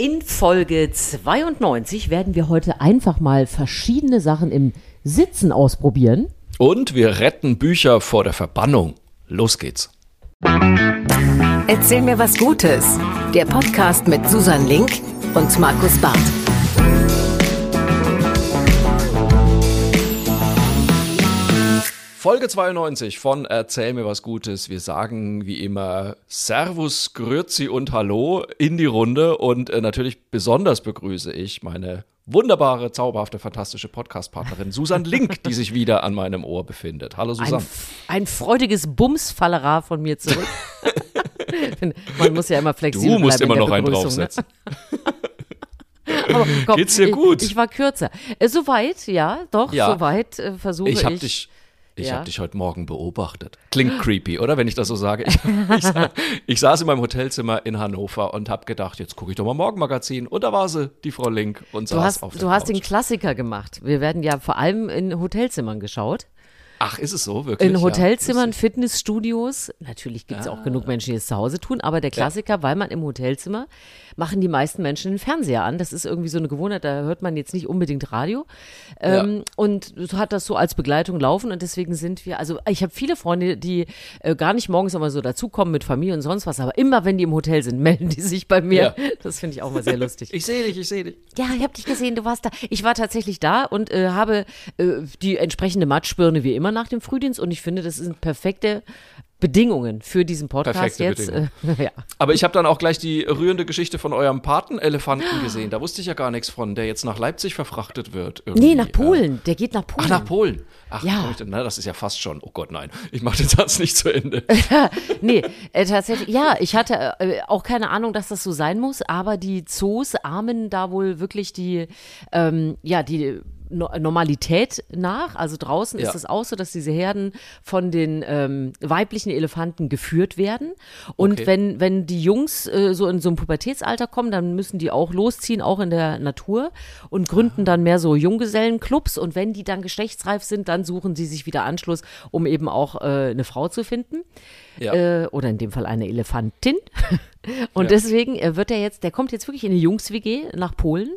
In Folge 92 werden wir heute einfach mal verschiedene Sachen im Sitzen ausprobieren. Und wir retten Bücher vor der Verbannung. Los geht's. Erzähl mir was Gutes. Der Podcast mit Susan Link und Markus Barth. Folge 92 von Erzähl mir was Gutes. Wir sagen wie immer Servus, Grüezi und Hallo in die Runde und äh, natürlich besonders begrüße ich meine wunderbare, zauberhafte, fantastische Podcast-Partnerin Susan Link, die sich wieder an meinem Ohr befindet. Hallo Susan. Ein, ein freudiges Bumsfallera von mir zurück. Man muss ja immer flexibel Du musst bleiben immer noch einen ne? draufsetzen. Aber komm, Geht's dir gut? Ich, ich war kürzer. Äh, soweit, ja, doch, Ja. soweit äh, versuche ich. Ich habe dich, ich Ja. hab dich heute Morgen beobachtet. Klingt creepy, oder? Wenn ich das so sage. Ich, ich, ich saß in meinem Hotelzimmer in Hannover und habe gedacht, jetzt gucke ich doch mal Morgenmagazin. Und da war sie, die Frau Link, und Du saß hast, auf der du hast den Couch. Klassiker gemacht. Wir werden ja vor allem in Hotelzimmern geschaut. Ach, ist es so, wirklich? In Ja, Hotelzimmern, lustig. Fitnessstudios. Natürlich gibt es auch genug Menschen, die es zu Hause tun, aber der Klassiker, weil man im Hotelzimmer machen die meisten Menschen den Fernseher an. Das ist irgendwie so eine Gewohnheit, da hört man jetzt nicht unbedingt Radio. Ähm, Und so hat das so als Begleitung laufen und deswegen sind wir, also ich habe viele Freunde, die äh, gar nicht morgens immer so dazukommen mit Familie und sonst was, aber immer wenn die im Hotel sind, melden die sich bei mir. Ja. Das finde ich auch mal sehr lustig. Ich sehe dich, ich sehe dich. Ja, ich habe dich gesehen, du warst da. Ich war tatsächlich da und äh, habe äh, die entsprechende Matschbirne wie immer nach dem Frühdienst und ich finde, das sind perfekte Bedingungen für diesen Podcast Perfekte jetzt. Äh, ja. Aber ich habe dann auch gleich die rührende Geschichte von eurem Patenelefanten gesehen. Da wusste ich ja gar nichts von, der jetzt nach Leipzig verfrachtet wird. irgendwie. Nee, nach Polen. Der geht nach Polen. Ach, nach Polen. Ach, Ja. komm ich denn- na, das ist ja fast schon. Oh Gott, nein. Ich mache den Satz nicht zu Ende. Nee, äh, tatsächlich, ja, ich hatte äh, auch keine Ahnung, dass das so sein muss, aber die Zoos ahmen da wohl wirklich die, ähm, ja, die Normalität nach. Also draußen Ja. ist es auch so, dass diese Herden von den ähm, weiblichen Elefanten geführt werden. Und Okay. wenn, wenn die Jungs äh, so in so ein Pubertätsalter kommen, dann müssen die auch losziehen, auch in der Natur und gründen dann mehr so Junggesellenclubs. Und wenn die dann geschlechtsreif sind, dann suchen sie sich wieder Anschluss, um eben auch äh, eine Frau zu finden Ja. äh, oder in dem Fall eine Elefantin. Und Ja. deswegen äh, wird er jetzt, der kommt jetzt wirklich in eine Jungs-WG nach Polen.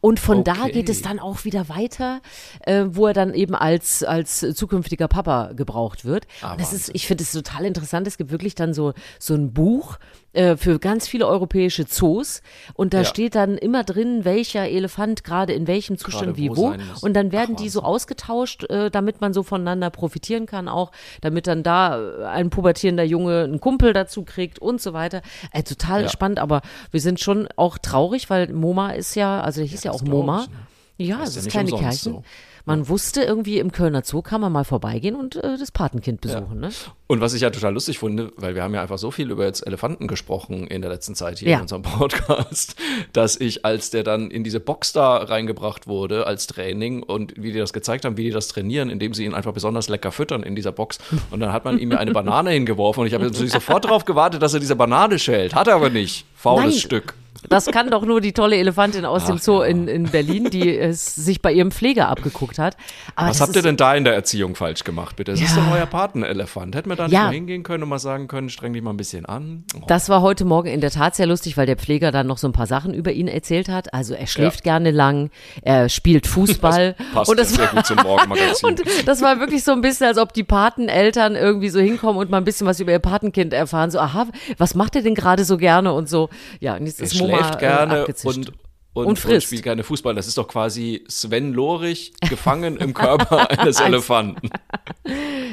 Und von da Okay. geht es dann auch wieder weiter, äh, wo er dann eben als, als zukünftiger Papa gebraucht wird. Ah, und das ist, ich finde es total interessant. Es gibt wirklich dann so, so ein Buch äh, für ganz viele europäische Zoos. Und da Ja. steht dann immer drin, welcher Elefant gerade in welchem Zustand Gerade wie wo. Und dann werden Ach, die so ausgetauscht, äh, damit man so voneinander profitieren kann auch, damit dann da äh, ein pubertierender Junge einen Kumpel dazu kriegt und so weiter. Äh, total Ja. spannend, aber wir sind schon auch traurig, weil MoMA ist ja, also der hieß ja, das auch MoMa. ich, ne? Ja, es ja ist nicht kleine umsonst Kerchen. so. Man wusste irgendwie im Kölner Zoo kann man mal vorbeigehen und äh, das Patenkind besuchen, ne? Und was ich ja total lustig finde, weil wir haben ja einfach so viel über jetzt Elefanten gesprochen in der letzten Zeit hier Ja. in unserem Podcast, dass ich, als der dann in diese Box da reingebracht wurde als Training und wie die das gezeigt haben, wie die das trainieren, indem sie ihn einfach besonders lecker füttern in dieser Box. Und dann hat man ihm ja eine Banane hingeworfen und ich habe natürlich sofort darauf gewartet, dass er diese Banane schält. Hat er aber nicht. Faules Nein. Stück. Das kann doch nur die tolle Elefantin aus dem Ach, Zoo ja. in, in Berlin, die es sich bei ihrem Pfleger abgeguckt hat. Aber Was das habt ihr ist- denn da in der Erziehung falsch gemacht, bitte? Ist Ja. doch euer Patenelefant. Hätten wir da nicht Ja. mal hingehen können und mal sagen können, streng dich mal ein bisschen an? Oh. Das war heute Morgen in der Tat sehr lustig, weil der Pfleger dann noch so ein paar Sachen über ihn erzählt hat. Also er schläft gerne lang, er spielt Fußball. Passt und das sehr war, gut zum Morgenmagazin. und das war wirklich so ein bisschen, als ob die Pateneltern irgendwie so hinkommen und mal ein bisschen was über ihr Patenkind erfahren. So, aha, was macht er denn gerade so gerne und so. Ja, und jetzt ist Moma schläft gerne äh, abgezischt. und, und, Und frisst. spielt gerne Fußball. Das ist doch quasi Sven Lorich gefangen im Körper eines Elefanten.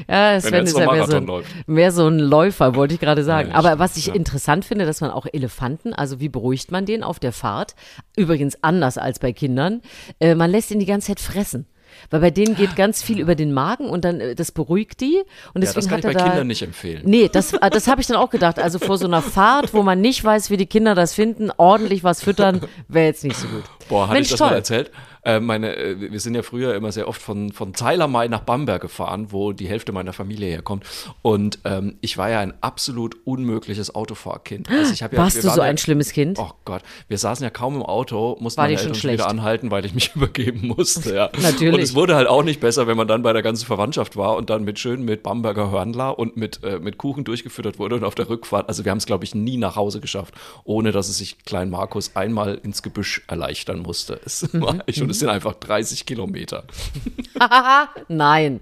Ja, Sven ist ja mehr so, ein, mehr so ein Läufer, wollte ich gerade sagen. Ja, Aber was ich ja. interessant finde, dass man auch Elefanten, also wie beruhigt man den auf der Fahrt? Übrigens anders als bei Kindern. Äh, man lässt ihn die ganze Zeit fressen. Weil bei denen geht ganz viel über den Magen und dann äh, das beruhigt die. Und Ja, deswegen das kann hat ich bei da, Kindern nicht empfehlen. Nee, das, äh, das habe ich dann auch gedacht. Also vor so einer Fahrt, wo man nicht weiß, wie die Kinder das finden, ordentlich was füttern, wäre jetzt nicht so gut. Boah, hatte Mensch, ich das toll. mal erzählt? Äh, meine, äh, wir sind ja früher immer sehr oft von, von Zeilermai nach Bamberg gefahren, wo die Hälfte meiner Familie herkommt. Und ähm, ich war ja ein absolut unmögliches Autofahrkind. Also ja, Warst du so ja, ein schlimmes Kind? Oh Gott, wir saßen ja kaum im Auto, mussten War meine schon Eltern schon wieder anhalten, weil ich mich übergeben musste. Ja. Natürlich. Und es wurde halt auch nicht besser, wenn man dann bei der ganzen Verwandtschaft war und dann mit schön mit Bamberger Hörnler und mit, äh, mit Kuchen durchgefüttert wurde und auf der Rückfahrt. Also wir haben es, glaube ich, nie nach Hause geschafft, ohne dass es sich Klein Markus einmal ins Gebüsch erleichtern musste. Es Mhm. war echt, und es sind einfach 30 Kilometer. Nein.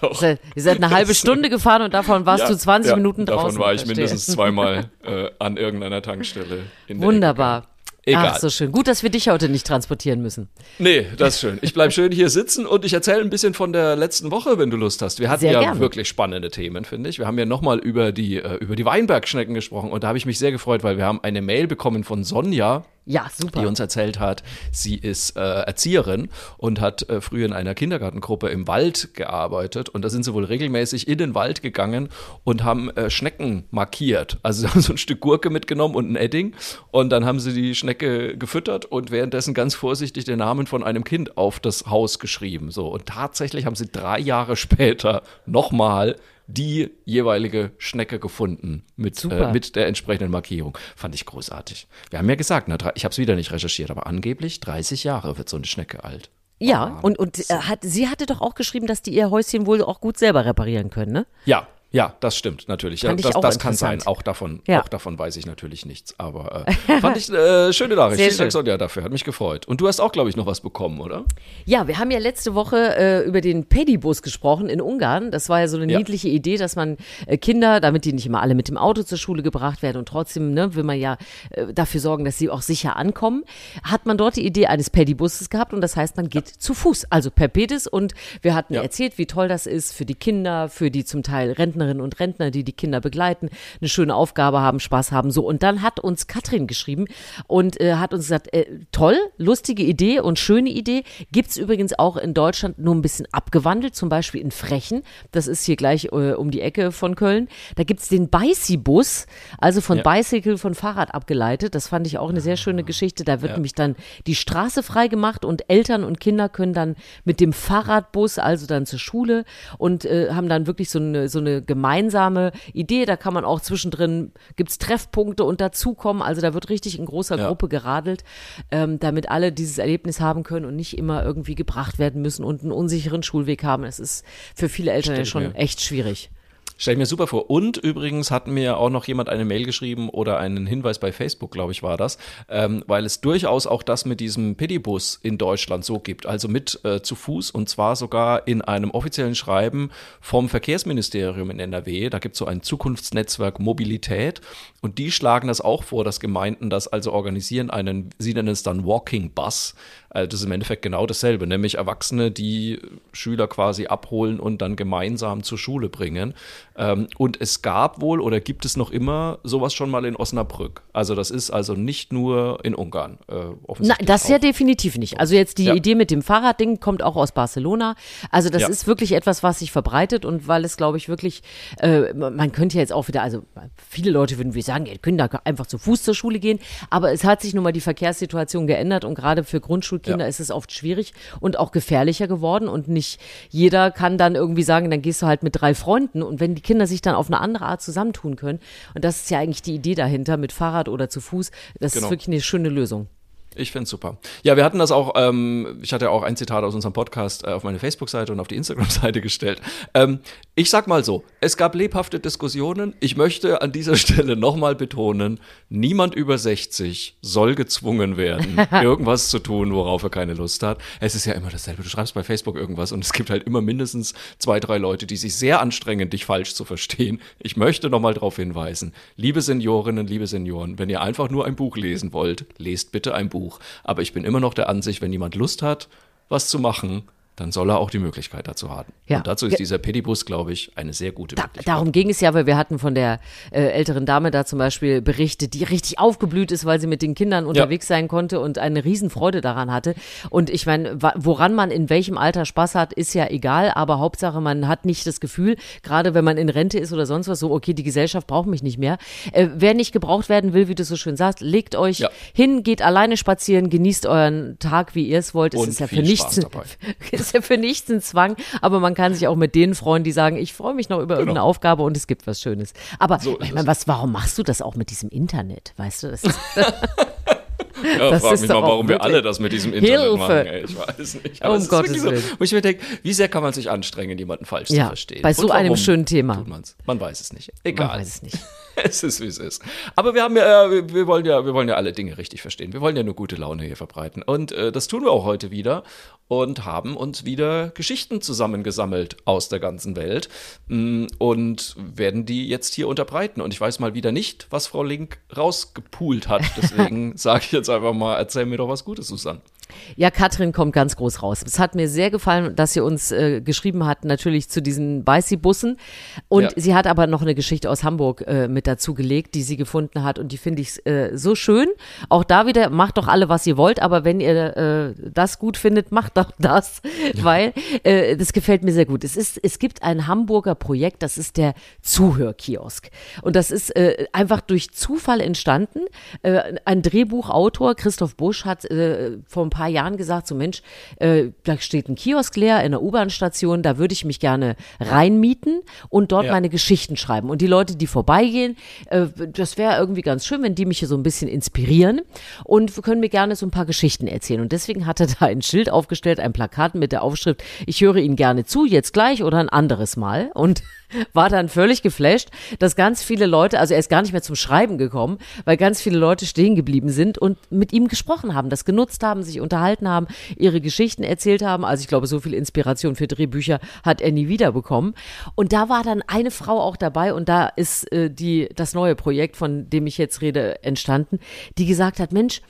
Doch. Ihr seid- eine halbe Stunde gefahren und davon warst Ja, du 20 ja, Minuten draußen. Davon war ich Verstehe. mindestens zweimal äh, an irgendeiner Tankstelle. In der Wunderbar. Egal. Ach, so schön. Gut, dass wir dich heute nicht transportieren müssen. Nee, das ist schön. Ich bleib schön hier sitzen und ich erzähle ein bisschen von der letzten Woche, wenn du Lust hast. Wir hatten Sehr ja gerne. wirklich spannende Themen, finde ich. Wir haben ja nochmal über die, äh, über die Weinbergschnecken gesprochen und da habe ich mich sehr gefreut, weil wir haben eine Mail bekommen von Sonja, Ja, super. die uns erzählt hat, sie ist äh, Erzieherin und hat äh, früher in einer Kindergartengruppe im Wald gearbeitet. Und da sind sie wohl regelmäßig in den Wald gegangen und haben äh, Schnecken markiert. Also sie haben so ein Stück Gurke mitgenommen und ein Edding. Und dann haben sie die Schnecke gefüttert und währenddessen ganz vorsichtig den Namen von einem Kind auf das Haus geschrieben. So. Und tatsächlich haben sie drei Jahre später nochmal die jeweilige Schnecke gefunden mit, äh, mit der entsprechenden Markierung. Fand ich großartig. Wir haben ja gesagt, na, drei- ich habe es wieder nicht recherchiert, aber angeblich 30 Jahre wird so eine Schnecke alt. ja, und, und äh, hat, sie hatte doch auch geschrieben, dass die ihr Häuschen wohl auch gut selber reparieren können, ne? Ja, ja, das stimmt natürlich. Ja, das das kann sein. Auch davon, Ja. auch davon weiß ich natürlich nichts. Aber äh, fand ich äh, schöne Nachricht. Sehr Vielen Dank. Sonja, dafür. Hat mich gefreut. Und du hast auch, glaube ich, noch was bekommen, oder? Ja, wir haben ja letzte Woche äh, über den Pedibus gesprochen in Ungarn. Das war ja so eine Ja. niedliche Idee, dass man äh, Kinder, damit die nicht immer alle mit dem Auto zur Schule gebracht werden und trotzdem ne, will man ja äh, dafür sorgen, dass sie auch sicher ankommen, hat man dort die Idee eines Pedibusses gehabt und das heißt, man geht zu Fuß, also per Pedis und wir hatten Ja. erzählt, wie toll das ist für die Kinder, für die zum Teil Rentnerinnen und Rentner, die die Kinder begleiten, eine schöne Aufgabe haben, Spaß haben, so. Und dann hat uns Katrin geschrieben und äh, hat uns gesagt, äh, toll, lustige Idee und schöne Idee. Gibt's übrigens auch in Deutschland nur ein bisschen abgewandelt, zum Beispiel in Frechen. Das ist hier gleich äh, um die Ecke von Köln. Da gibt's den Bici-Bus, also von Ja. Bicycle von Fahrrad abgeleitet. Das fand ich auch eine sehr schöne Geschichte. Da wird nämlich dann die Straße frei gemacht und Eltern und Kinder können dann mit dem Fahrradbus also dann zur Schule und äh, haben dann wirklich so eine, so eine gemeinsame Idee. Da kann man auch zwischendrin, gibt's Treffpunkte und dazukommen. Also da wird richtig in großer Ja. Gruppe geradelt, ähm, damit alle dieses Erlebnis haben können und nicht immer irgendwie gebracht werden müssen und einen unsicheren Schulweg haben. Es ist für viele Eltern ja Stell schon mir- echt schwierig. Stell ich mir super vor. Und übrigens hat mir auch noch jemand eine Mail geschrieben oder einen Hinweis bei Facebook, glaube ich, war das, ähm, weil es durchaus auch das mit diesem Pedibus in Deutschland so gibt. Also mit äh, zu Fuß und zwar sogar in einem offiziellen Schreiben vom Verkehrsministerium in NRW. Da gibt es so ein Zukunftsnetzwerk Mobilität und die schlagen das auch vor, dass Gemeinden das also organisieren, einen, sie nennen es dann Walking Bus. Also das ist im Endeffekt genau dasselbe, nämlich Erwachsene, die Schüler quasi abholen und dann gemeinsam zur Schule bringen. Ähm, und es gab wohl oder gibt es noch immer sowas schon mal in Osnabrück. Also das ist also nicht nur in Ungarn. Äh, Nein, das auch. ja definitiv nicht. Also jetzt die Ja. Idee mit dem Fahrradding kommt auch aus Barcelona. Also das Ja. ist wirklich etwas, was sich verbreitet und weil es, glaube ich, wirklich, äh, man könnte ja jetzt auch wieder, also viele Leute würden wie sagen, ihr könnt da einfach zu Fuß zur Schule gehen, aber es hat sich nun mal die Verkehrssituation geändert und gerade für Grundschulkinder Ja. ist es oft schwierig und auch gefährlicher geworden und nicht jeder kann dann irgendwie sagen, dann gehst du halt mit drei Freunden und wenn die Kinder sich dann auf eine andere Art zusammentun können und das ist ja eigentlich die Idee dahinter mit Fahrrad oder zu Fuß, das Genau. ist wirklich eine schöne Lösung. Ich finde super. Ja, wir hatten das auch, ähm, ich hatte ja auch ein Zitat aus unserem Podcast äh, auf meine Facebook-Seite und auf die Instagram-Seite gestellt. Ähm, ich sag mal so, es gab lebhafte Diskussionen. Ich möchte an dieser Stelle nochmal betonen, niemand über 60 soll gezwungen werden, irgendwas zu tun, worauf er keine Lust hat. Es ist ja immer dasselbe. Du schreibst bei Facebook irgendwas und es gibt halt immer mindestens zwei, drei Leute, die sich sehr anstrengen, dich falsch zu verstehen. Ich möchte nochmal darauf hinweisen, liebe Seniorinnen, liebe Senioren, wenn ihr einfach nur ein Buch lesen wollt, lest bitte ein Buch. Aber ich bin immer noch der Ansicht, wenn jemand Lust hat, was zu machen, dann soll er auch die Möglichkeit dazu haben. Ja. Und dazu ist dieser Pedibus, glaube ich, eine sehr gute Da, Möglichkeit. darum ging es ja, weil wir hatten von der äh, älteren Dame da zum Beispiel berichtet, die richtig aufgeblüht ist, weil sie mit den Kindern unterwegs sein konnte und eine Riesenfreude daran hatte. Und ich meine, woran man in welchem Alter Spaß hat, ist ja egal, aber Hauptsache, man hat nicht das Gefühl, gerade wenn man in Rente ist oder sonst was, so, okay, die Gesellschaft braucht mich nicht mehr. Äh, wer nicht gebraucht werden will, wie du so schön sagst, legt euch Ja. hin, geht alleine spazieren, genießt euren Tag, wie ihr es wollt. Es ist ja für nichts, Spaß dabei. ist ja für nichts ein Zwang, aber man kann sich auch mit denen freuen, die sagen, ich freue mich noch über irgendeine Aufgabe und es gibt was Schönes. Aber Genau. So ich meine, was, warum machst du das auch mit diesem Internet? Weißt du, das ist, Ja, Das frag ist mich mal, warum wir alle das mit diesem Internet Hilfe. machen. Ey. Ich weiß nicht. Um es ist Gottes wirklich so, Willen. Wo ich mir denke, wie sehr kann man sich anstrengen, jemanden falsch Ja, zu verstehen? bei so einem schönen Thema. Tut man's? Man weiß es nicht. man Egal. weiß es nicht. Es ist, wie es ist. Aber wir haben ja, äh, wir- wollen ja, wir wollen ja alle Dinge richtig verstehen. Wir wollen ja nur gute Laune hier verbreiten. Und äh, das tun wir auch heute wieder und haben uns wieder Geschichten zusammengesammelt aus der ganzen Welt mm, und werden die jetzt hier unterbreiten. Und ich weiß mal wieder nicht, was Frau Link rausgepult hat. Deswegen sage ich jetzt einfach mal, erzähl mir doch was Gutes, Susanne. Ja, Katrin kommt ganz groß raus. Es hat mir sehr gefallen, dass sie uns äh, geschrieben hat, natürlich zu diesen Beißi-Bussen. Und Ja. sie hat aber noch eine Geschichte aus Hamburg äh, mit dazu gelegt, die sie gefunden hat. Und die finde ich äh, so schön. Auch da wieder, macht doch alle, was ihr wollt. Aber wenn ihr äh, das gut findet, macht doch das. Weil äh, das gefällt mir sehr gut. Es, ist, es gibt ein Hamburger Projekt, das ist der Zuhörkiosk. Und das ist äh, einfach durch Zufall entstanden. Ein Drehbuchautor, Christoph Busch, hat vor ein paar Jahren gesagt, so Mensch, äh, da steht ein Kiosk leer in der U-Bahn-Station, da würde ich mich gerne reinmieten und dort Ja. meine Geschichten schreiben. Und die Leute, die vorbeigehen, äh, das wäre irgendwie ganz schön, wenn die mich hier so ein bisschen inspirieren und können mir gerne so ein paar Geschichten erzählen. Und deswegen hat er da ein Schild aufgestellt, ein Plakat mit der Aufschrift, ich höre Ihnen gerne zu, jetzt gleich oder ein anderes Mal. Und war dann völlig geflasht, dass ganz viele Leute, also er ist gar nicht mehr zum Schreiben gekommen, weil ganz viele Leute stehen geblieben sind und mit ihm gesprochen haben, das genutzt haben, sich unterhalten haben, ihre Geschichten erzählt haben. Also ich glaube, so viel Inspiration für Drehbücher hat er nie wieder bekommen. Und da war dann eine Frau auch dabei und da ist äh, die, das neue Projekt, von dem ich jetzt rede, entstanden, die gesagt hat, Mensch,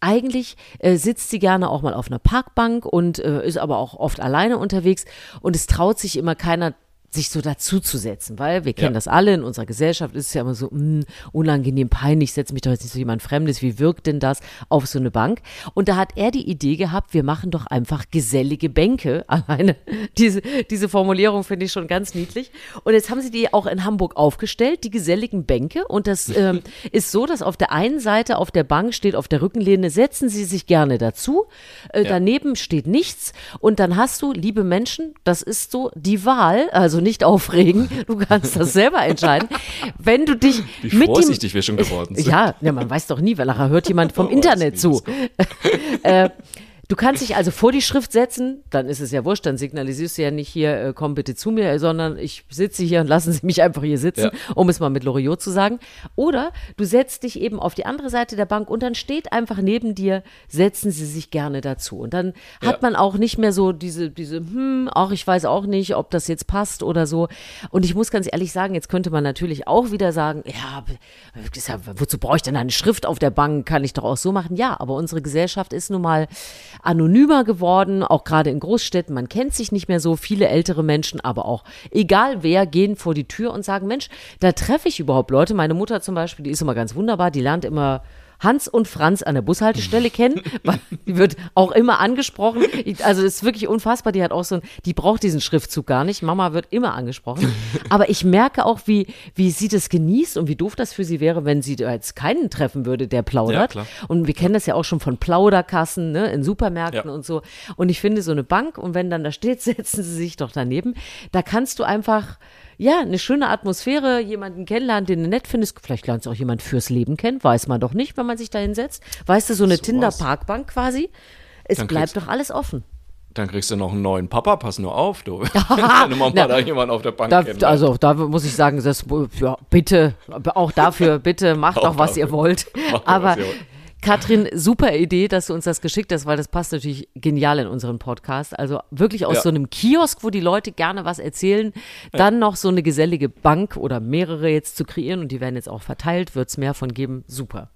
eigentlich äh, sitzt sie gerne auch mal auf einer Parkbank und äh, ist aber auch oft alleine unterwegs und es traut sich immer keiner sich so dazuzusetzen, weil wir kennen Ja. das alle, in unserer Gesellschaft ist es ja immer so mh, unangenehm, peinlich, setze mich doch jetzt nicht so jemand Fremdes, wie wirkt denn das auf so eine Bank? Und da hat er die Idee gehabt, wir machen doch einfach gesellige Bänke. Alleine diese, diese Formulierung finde ich schon ganz niedlich. Und jetzt haben sie die auch in Hamburg aufgestellt, die geselligen Bänke. Und das ähm, ist so, dass auf der einen Seite auf der Bank steht, auf der Rückenlehne, setzen Sie sich gerne dazu. Äh, Daneben steht nichts. Und dann hast du, liebe Menschen, das ist so die Wahl, also nicht aufregen, du kannst das selber entscheiden. Wenn du dich Wie mit dem vorsichtig wir schon geworden sind. ja, ja, man weiß doch nie, weil nachher hört jemand vom weiß Internet zu. äh, du kannst dich also vor die Schrift setzen, dann ist es ja wurscht, dann signalisierst du ja nicht hier, äh, komm bitte zu mir, sondern ich sitze hier und lassen Sie mich einfach hier sitzen, Ja. um es mal mit Loriot zu sagen. Oder du setzt dich eben auf die andere Seite der Bank und dann steht einfach neben dir, setzen Sie sich gerne dazu. Und dann Ja. hat man auch nicht mehr so diese, diese, hm, auch ich weiß auch nicht, ob das jetzt passt oder so. Und ich muss ganz ehrlich sagen, jetzt könnte man natürlich auch wieder sagen, ja wozu brauche ich denn eine Schrift auf der Bank? Kann ich doch auch so machen. Ja, aber unsere Gesellschaft ist nun mal anonymer geworden, auch gerade in Großstädten. Man kennt sich nicht mehr so. Viele ältere Menschen, aber auch egal wer, gehen vor die Tür und sagen, Mensch, da treffe ich überhaupt Leute. Meine Mutter zum Beispiel, die ist immer ganz wunderbar, die lernt immer Hans und Franz an der Bushaltestelle kennen, weil die wird auch immer angesprochen. Also es ist wirklich unfassbar. Die hat auch so ein, die braucht diesen Schriftzug gar nicht. Mama wird immer angesprochen. Aber ich merke auch, wie, wie sie das genießt und wie doof das für sie wäre, wenn sie da jetzt keinen treffen würde, der plaudert. Ja. Und wir kennen das ja auch schon von Plauderkassen, ne, in Supermärkten Ja. und so. Und ich finde so eine Bank und wenn dann da steht, setzen sie sich doch daneben. Da kannst du einfach, ja, eine schöne Atmosphäre, jemanden kennenlernen, den du nett findest. Vielleicht lernst du auch jemanden fürs Leben kennen, weiß man doch nicht, wenn man sich da hinsetzt. Weißt du, so eine So. Tinder-Parkbank quasi. Es Dann bleibt doch alles offen. Dann kriegst du noch einen neuen Papa, pass nur auf, du. Wenn Na, da jemand auf der Bank Da, also da muss ich sagen, das, ja, bitte, auch dafür, bitte macht Auch doch, was ihr wollt. Macht doch, Aber was ihr wollt. Katrin, super Idee, dass du uns das geschickt hast, weil das passt natürlich genial in unseren Podcast. Also wirklich aus Ja. so einem Kiosk, wo die Leute gerne was erzählen, dann noch so eine gesellige Bank oder mehrere jetzt zu kreieren und die werden jetzt auch verteilt, wird es mehr von geben. Super.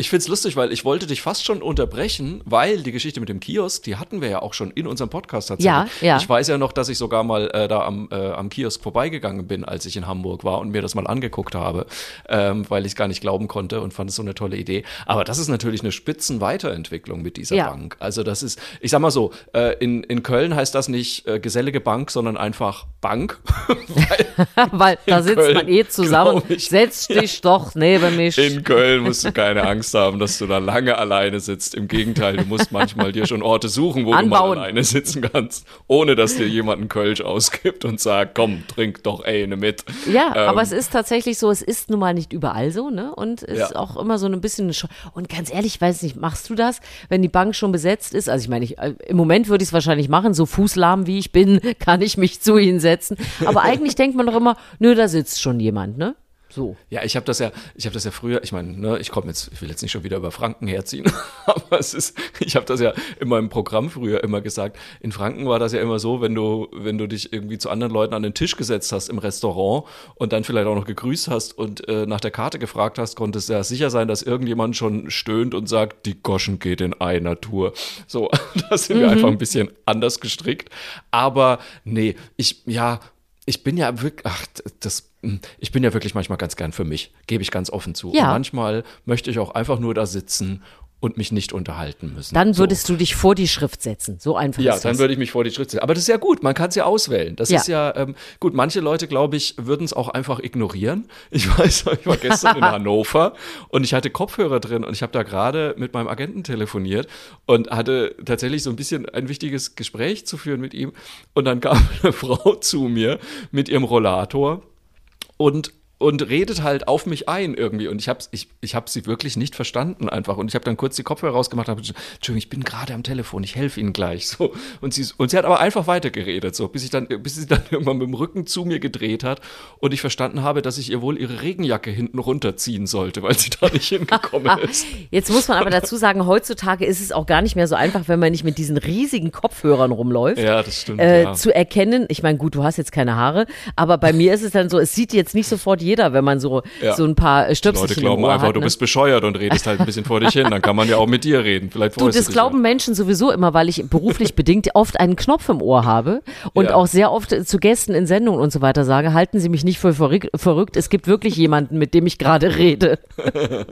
Ich finde es lustig, weil ich wollte dich fast schon unterbrechen, weil die Geschichte mit dem Kiosk, die hatten wir ja auch schon in unserem Podcast tatsächlich. Ja, ja. Ich weiß ja noch, dass ich sogar mal äh, da am, äh, am Kiosk vorbeigegangen bin, als ich in Hamburg war und mir das mal angeguckt habe, ähm, weil ich es gar nicht glauben konnte und fand es so eine tolle Idee. Aber das ist natürlich eine Spitzenweiterentwicklung mit dieser Ja. Bank. Also das ist, ich sag mal so, äh, in, in Köln heißt das nicht äh, gesellige Bank, sondern einfach Bank. Weil da sitzt Köln, man eh zusammen. Setz dich doch neben mich. In Köln musst du keine Angst haben, dass du da lange alleine sitzt. Im Gegenteil, du musst manchmal dir schon Orte suchen, wo du Anbauen. mal alleine sitzen kannst, ohne dass dir jemand einen Kölsch ausgibt und sagt, komm, trink doch eine mit. Ja, Ähm, aber es ist tatsächlich so, es ist nun mal nicht überall so, ne? Und es Ja. ist auch immer so ein bisschen eine Und ganz ehrlich, ich weiß nicht, machst du das, wenn die Bank schon besetzt ist? Also ich meine, ich, äh, im Moment würde ich es wahrscheinlich machen, so fußlahm wie ich bin, kann ich mich zu ihnen setzen. Aber eigentlich denkt man doch immer, nö, da sitzt schon jemand, ne? So. Ja, ich habe das ja, ich habe das ja früher, ich meine, ne, ich komme jetzt, ich will jetzt nicht schon wieder über Franken herziehen, aber es ist, ich habe das ja in meinem Programm früher immer gesagt. In Franken war das ja immer so, wenn du, wenn du dich irgendwie zu anderen Leuten an den Tisch gesetzt hast im Restaurant und dann vielleicht auch noch gegrüßt hast und äh, nach der Karte gefragt hast, konntest du ja sicher sein, dass irgendjemand schon stöhnt und sagt, die Goschen geht in einer Tour. So, da sind wir einfach ein bisschen anders gestrickt. Aber nee, ich, ja, ich bin ja wirklich, ach, das, ich bin ja wirklich manchmal ganz gern für mich, gebe ich ganz offen zu. Ja. Und manchmal möchte ich auch einfach nur da sitzen und mich nicht unterhalten müssen. Dann So. würdest du dich vor die Schrift setzen. So einfach Ja, dann würde ich mich vor die Schritt setzen. Aber das ist ja gut, man kann es ja auswählen. Das Ja. ist ja ähm, gut. Manche Leute, glaube ich, würden es auch einfach ignorieren. Ich weiß, ich war gestern in Hannover und ich hatte Kopfhörer drin und ich habe da gerade mit meinem Agenten telefoniert und hatte tatsächlich so ein bisschen ein wichtiges Gespräch zu führen mit ihm. Und dann kam eine Frau zu mir mit ihrem Rollator und und redet halt auf mich ein irgendwie und ich habe ich, ich hab sie wirklich nicht verstanden einfach und ich habe dann kurz die Kopfhörer rausgemacht und hab gesagt, Entschuldigung, ich bin gerade am Telefon, ich helfe Ihnen gleich so und sie und sie hat aber einfach weitergeredet so, bis ich dann bis sie dann irgendwann mit dem Rücken zu mir gedreht hat und ich verstanden habe, dass ich ihr wohl ihre Regenjacke hinten runterziehen sollte, weil sie da nicht hingekommen ist. Jetzt muss man aber dazu sagen, heutzutage ist es auch gar nicht mehr so einfach, wenn man nicht mit diesen riesigen Kopfhörern rumläuft. Ja, das stimmt. Äh, ja. zu erkennen, ich meine, gut, du hast jetzt keine Haare, aber bei mir ist es dann so, es sieht jetzt nicht sofort jeder, wenn man so, Ja. so ein paar äh, Leute Stöpselchen im glauben einfach, hat. du ne? bist bescheuert und redest halt ein bisschen vor dich hin, dann kann man ja auch mit dir reden. Vielleicht Du, das dich glauben ja. Menschen sowieso immer, weil ich beruflich bedingt oft einen Knopf im Ohr habe und Ja. auch sehr oft zu Gästen in Sendungen und so weiter sage, halten Sie mich nicht für verrück- verrückt, es gibt wirklich jemanden, mit dem ich gerade rede.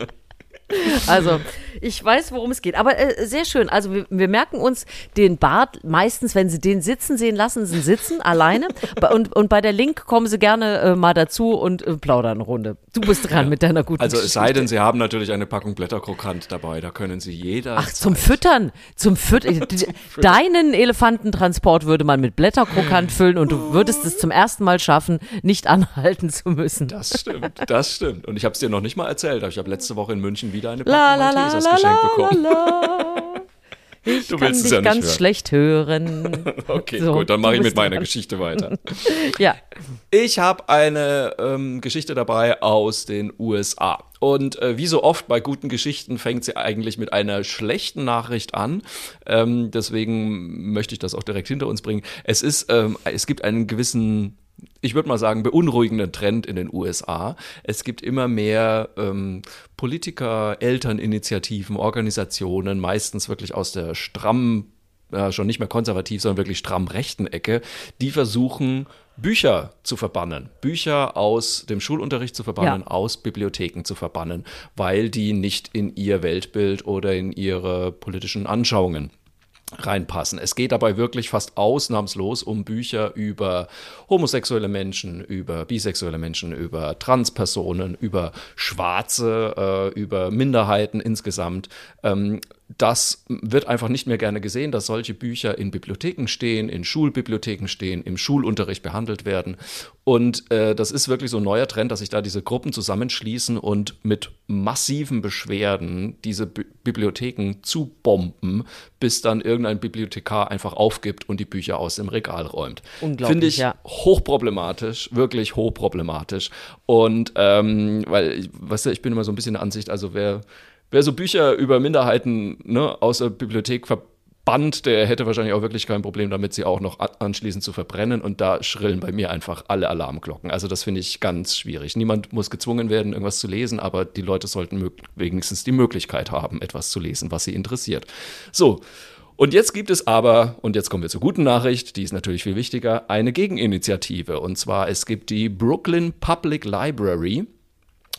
Also, ich weiß, worum es geht. Aber äh, sehr schön. Also, wir, wir merken uns den Bart meistens, wenn Sie den sitzen sehen, lassen Sie ihn sitzen, alleine. Und, und bei der Link kommen Sie gerne äh, mal dazu und äh, plaudern eine Runde. Du bist dran mit deiner guten Also es sei denn, Sie haben natürlich eine Packung Blätterkrokant dabei, da können Sie jeder. Ach, zum Füttern. Zum Füttern. Deinen Elefantentransport würde man mit Blätterkrokant füllen und du würdest es zum ersten Mal schaffen, nicht anhalten zu müssen. Das stimmt, das stimmt. Und ich habe es dir noch nicht mal erzählt, aber ich habe letzte Woche in München wieder eine La Packung la Maltesers la geschenkt la bekommen. la. Ich Du willst es ja nicht ganz hören. schlecht hören. Okay, So, gut, dann mache ich mit meiner dran. Geschichte weiter. Ja. Ich habe eine ähm, Geschichte dabei aus den USA. Und äh, wie so oft bei guten Geschichten fängt sie eigentlich mit einer schlechten Nachricht an. Ähm, deswegen möchte ich das auch direkt hinter uns bringen. Es ist, ähm, es gibt einen gewissen ich würde mal sagen, beunruhigenden Trend in den USA. Es gibt immer mehr ähm, Politiker, Elterninitiativen, Organisationen, meistens wirklich aus der stramm ja, schon nicht mehr konservativ, sondern wirklich stramm rechten Ecke, die versuchen, Bücher zu verbannen, Bücher aus dem Schulunterricht zu verbannen, Ja. aus Bibliotheken zu verbannen, weil die nicht in ihr Weltbild oder in ihre politischen Anschauungen reinpassen. Es geht dabei wirklich fast ausnahmslos um Bücher über homosexuelle Menschen, über bisexuelle Menschen, über Transpersonen, über Schwarze, äh, über Minderheiten insgesamt. Ähm, das wird einfach nicht mehr gerne gesehen, dass solche Bücher in Bibliotheken stehen, in Schulbibliotheken stehen, im Schulunterricht behandelt werden. Und äh, das ist wirklich so ein neuer Trend, dass sich da diese Gruppen zusammenschließen und mit massiven Beschwerden diese Bi Bibliotheken zubomben, bis dann irgendein Bibliothekar einfach aufgibt und die Bücher aus dem Regal räumt. Unglaublich, Finde ich ja. hochproblematisch, wirklich hochproblematisch. Und ähm, weil, weißt du, ich bin immer so ein bisschen der Ansicht, also wer, wer so Bücher über Minderheiten ne, aus der Bibliothek verbannt, der hätte wahrscheinlich auch wirklich kein Problem damit, sie auch noch anschließend zu verbrennen. Und da schrillen bei mir einfach alle Alarmglocken. Also das finde ich ganz schwierig. Niemand muss gezwungen werden, irgendwas zu lesen, aber die Leute sollten wenigstens die Möglichkeit haben, etwas zu lesen, was sie interessiert. So. Und jetzt gibt es aber, und jetzt kommen wir zur guten Nachricht, die ist natürlich viel wichtiger, eine Gegeninitiative. Und zwar, es gibt die Brooklyn Public Library.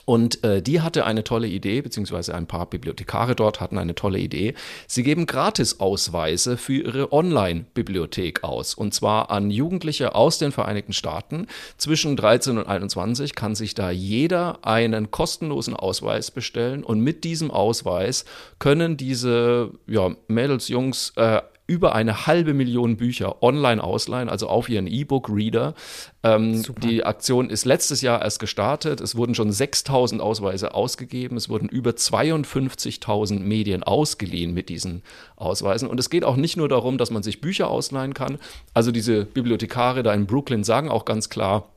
Und äh, die hatte eine tolle Idee, beziehungsweise ein paar Bibliothekare dort hatten eine tolle Idee. Sie geben Gratisausweise für ihre Online-Bibliothek aus. Und zwar an Jugendliche aus den Vereinigten Staaten. Zwischen 13 und 21 kann sich da jeder einen kostenlosen Ausweis bestellen. Und mit diesem Ausweis können diese ja, Mädels, Jungs äh, über eine halbe Million Bücher online ausleihen, also auf ihren E-Book-Reader. Ähm, die Aktion ist letztes Jahr erst gestartet. Es wurden schon 6000 Ausweise ausgegeben. Es wurden über 52.000 Medien ausgeliehen mit diesen Ausweisen. Und es geht auch nicht nur darum, dass man sich Bücher ausleihen kann. Also diese Bibliothekare da in Brooklyn sagen auch ganz klar,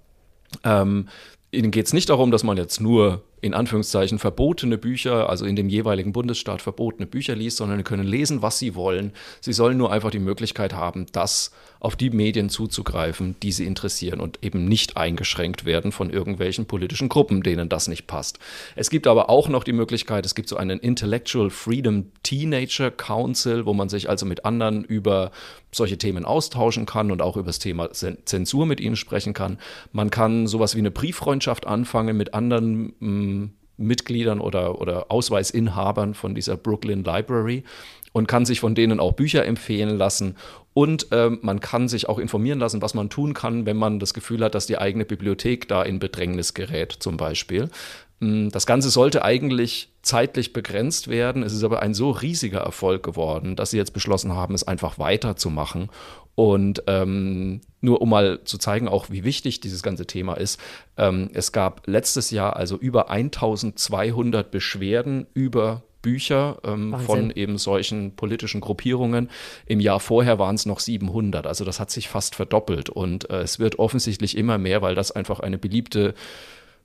ähm, ihnen geht es nicht darum, dass man jetzt nur in Anführungszeichen verbotene Bücher, also in dem jeweiligen Bundesstaat verbotene Bücher liest, sondern können lesen, was sie wollen. Sie sollen nur einfach die Möglichkeit haben, das auf die Medien zuzugreifen, die sie interessieren und eben nicht eingeschränkt werden von irgendwelchen politischen Gruppen, denen das nicht passt. Es gibt aber auch noch die Möglichkeit, es gibt so einen Intellectual Freedom Teenager Council, wo man sich also mit anderen über solche Themen austauschen kann und auch über das Thema Zensur mit ihnen sprechen kann. Man kann sowas wie eine Brieffreundschaft anfangen mit anderen mm, Mitgliedern oder, oder Ausweisinhabern von dieser Brooklyn Library und kann sich von denen auch Bücher empfehlen lassen. Und ähm, man kann sich auch informieren lassen, was man tun kann, wenn man das Gefühl hat, dass die eigene Bibliothek da in Bedrängnis gerät, zum Beispiel. Mm, das Ganze sollte eigentlich zeitlich begrenzt werden. Es ist aber ein so riesiger Erfolg geworden, dass sie jetzt beschlossen haben, es einfach weiterzumachen. Und ähm, nur um mal zu zeigen, auch wie wichtig dieses ganze Thema ist. Ähm, es gab letztes Jahr also über 1200 Beschwerden über Bücher ähm, von eben solchen politischen Gruppierungen. Im Jahr vorher waren es noch 700. Also das hat sich fast verdoppelt. Und äh, es wird offensichtlich immer mehr, weil das einfach eine beliebte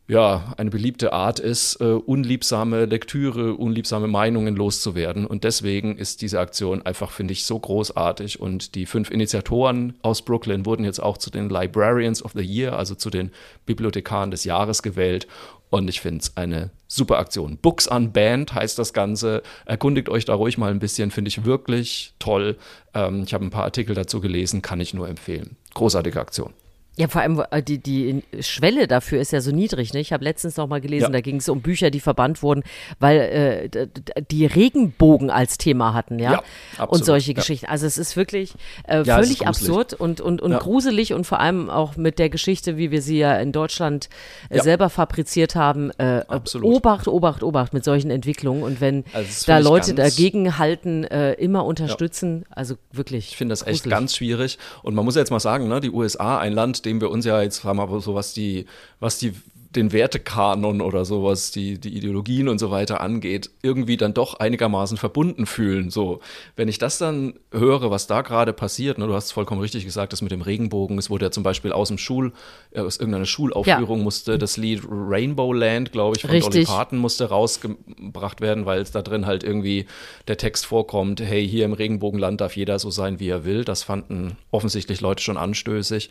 ja, eine beliebte Art ist, äh, unliebsame Lektüre, unliebsame Meinungen loszuwerden. Und deswegen ist diese Aktion einfach, finde ich, so großartig. Und die fünf Initiatoren aus Brooklyn wurden jetzt auch zu den Librarians of the Year, also zu den Bibliothekaren des Jahres gewählt. Und ich finde es eine super Aktion. Books Unbanned heißt das Ganze. Erkundigt euch da ruhig mal ein bisschen, finde ich wirklich toll. Ähm, ich habe ein paar Artikel dazu gelesen, kann ich nur empfehlen. Großartige Aktion. Ja, vor allem äh, die, die Schwelle dafür ist ja so niedrig. Ne? Ich habe letztens noch mal gelesen, ja. da ging es um Bücher, die verbannt wurden, weil äh, die Regenbogen als Thema hatten, ja, ja absolut, und solche ja. Geschichten. Also es ist wirklich äh, völlig absurd und und und gruselig und vor allem auch mit der Geschichte, wie wir sie ja in Deutschland äh, selber fabriziert haben. Äh, absolut. Obacht, Obacht, Obacht mit solchen Entwicklungen und wenn also da Leute dagegen halten, äh, immer unterstützen, also wirklich. Ich finde das gruselig. echt ganz schwierig und man muss jetzt mal sagen, ne, die USA, ein Land dem wir uns ja jetzt haben, aber so was die, was die den Wertekanon oder sowas, die, die Ideologien und so weiter angeht, irgendwie dann doch einigermaßen verbunden fühlen. So, wenn ich das dann höre, was da gerade passiert, ne, du hast es vollkommen richtig gesagt, das mit dem Regenbogen, es wurde ja zum Beispiel aus dem Schul, äh, aus irgendeiner Schulaufführung ja. musste das Lied Rainbow Land, glaube ich, von richtig. Dolly Parton musste rausgebracht werden, weil es da drin halt irgendwie der Text vorkommt, hey, hier im Regenbogenland darf jeder so sein, wie er will. Das fanden offensichtlich Leute schon anstößig.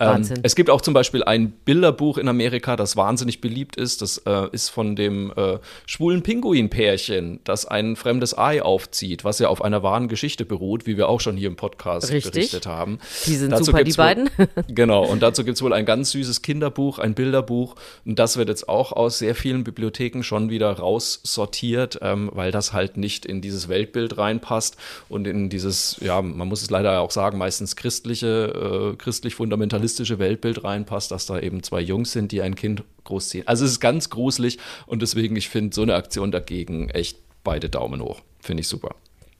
Ähm, es gibt auch zum Beispiel ein Bilderbuch in Amerika, das wahnsinnig beliebt ist. Das äh, ist von dem äh, schwulen Pinguin-Pärchen, das ein fremdes Ei aufzieht, was ja auf einer wahren Geschichte beruht, wie wir auch schon hier im Podcast Richtig. berichtet haben. Die sind dazu super, die beiden. genau, und dazu gibt es wohl ein ganz süßes Kinderbuch, ein Bilderbuch. Und das wird jetzt auch aus sehr vielen Bibliotheken schon wieder raussortiert, ähm, weil das halt nicht in dieses Weltbild reinpasst und in dieses, ja, man muss es leider auch sagen, meistens christliche, äh, christlich-fundamentalistische realistische Weltbild reinpasst, dass da eben zwei Jungs sind, die ein Kind großziehen. Also es ist ganz gruselig und deswegen, ich finde so eine Aktion dagegen echt beide Daumen hoch. Finde ich super.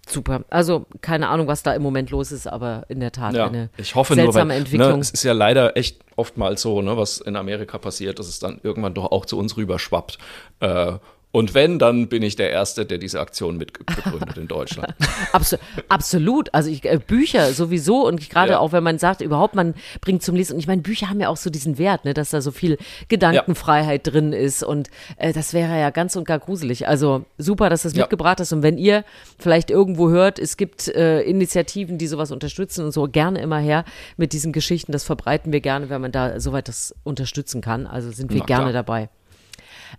Super. Also keine Ahnung, was da im Moment los ist, aber in der Tat ja, eine ich hoffe seltsame nur, weil, Entwicklung. Ne, es ist ja leider echt oftmals so, ne, was in Amerika passiert, dass es dann irgendwann doch auch zu uns rüber schwappt. Äh, Und wenn, dann bin ich der Erste, der diese Aktion mitbegründet in Deutschland. Absu absolut. Also ich, äh, Bücher sowieso und gerade ja. auch, wenn man sagt, überhaupt man bringt zum Lesen. Und ich meine, Bücher haben ja auch so diesen Wert, ne, dass da so viel Gedankenfreiheit ja. drin ist. Und äh, das wäre ja ganz und gar gruselig. Also super, dass du es ja. mitgebracht hast. Und wenn ihr vielleicht irgendwo hört, es gibt äh, Initiativen, die sowas unterstützen und so, gerne immer her mit diesen Geschichten. Das verbreiten wir gerne, wenn man da soweit das unterstützen kann. Also sind wir Na, gerne klar. dabei.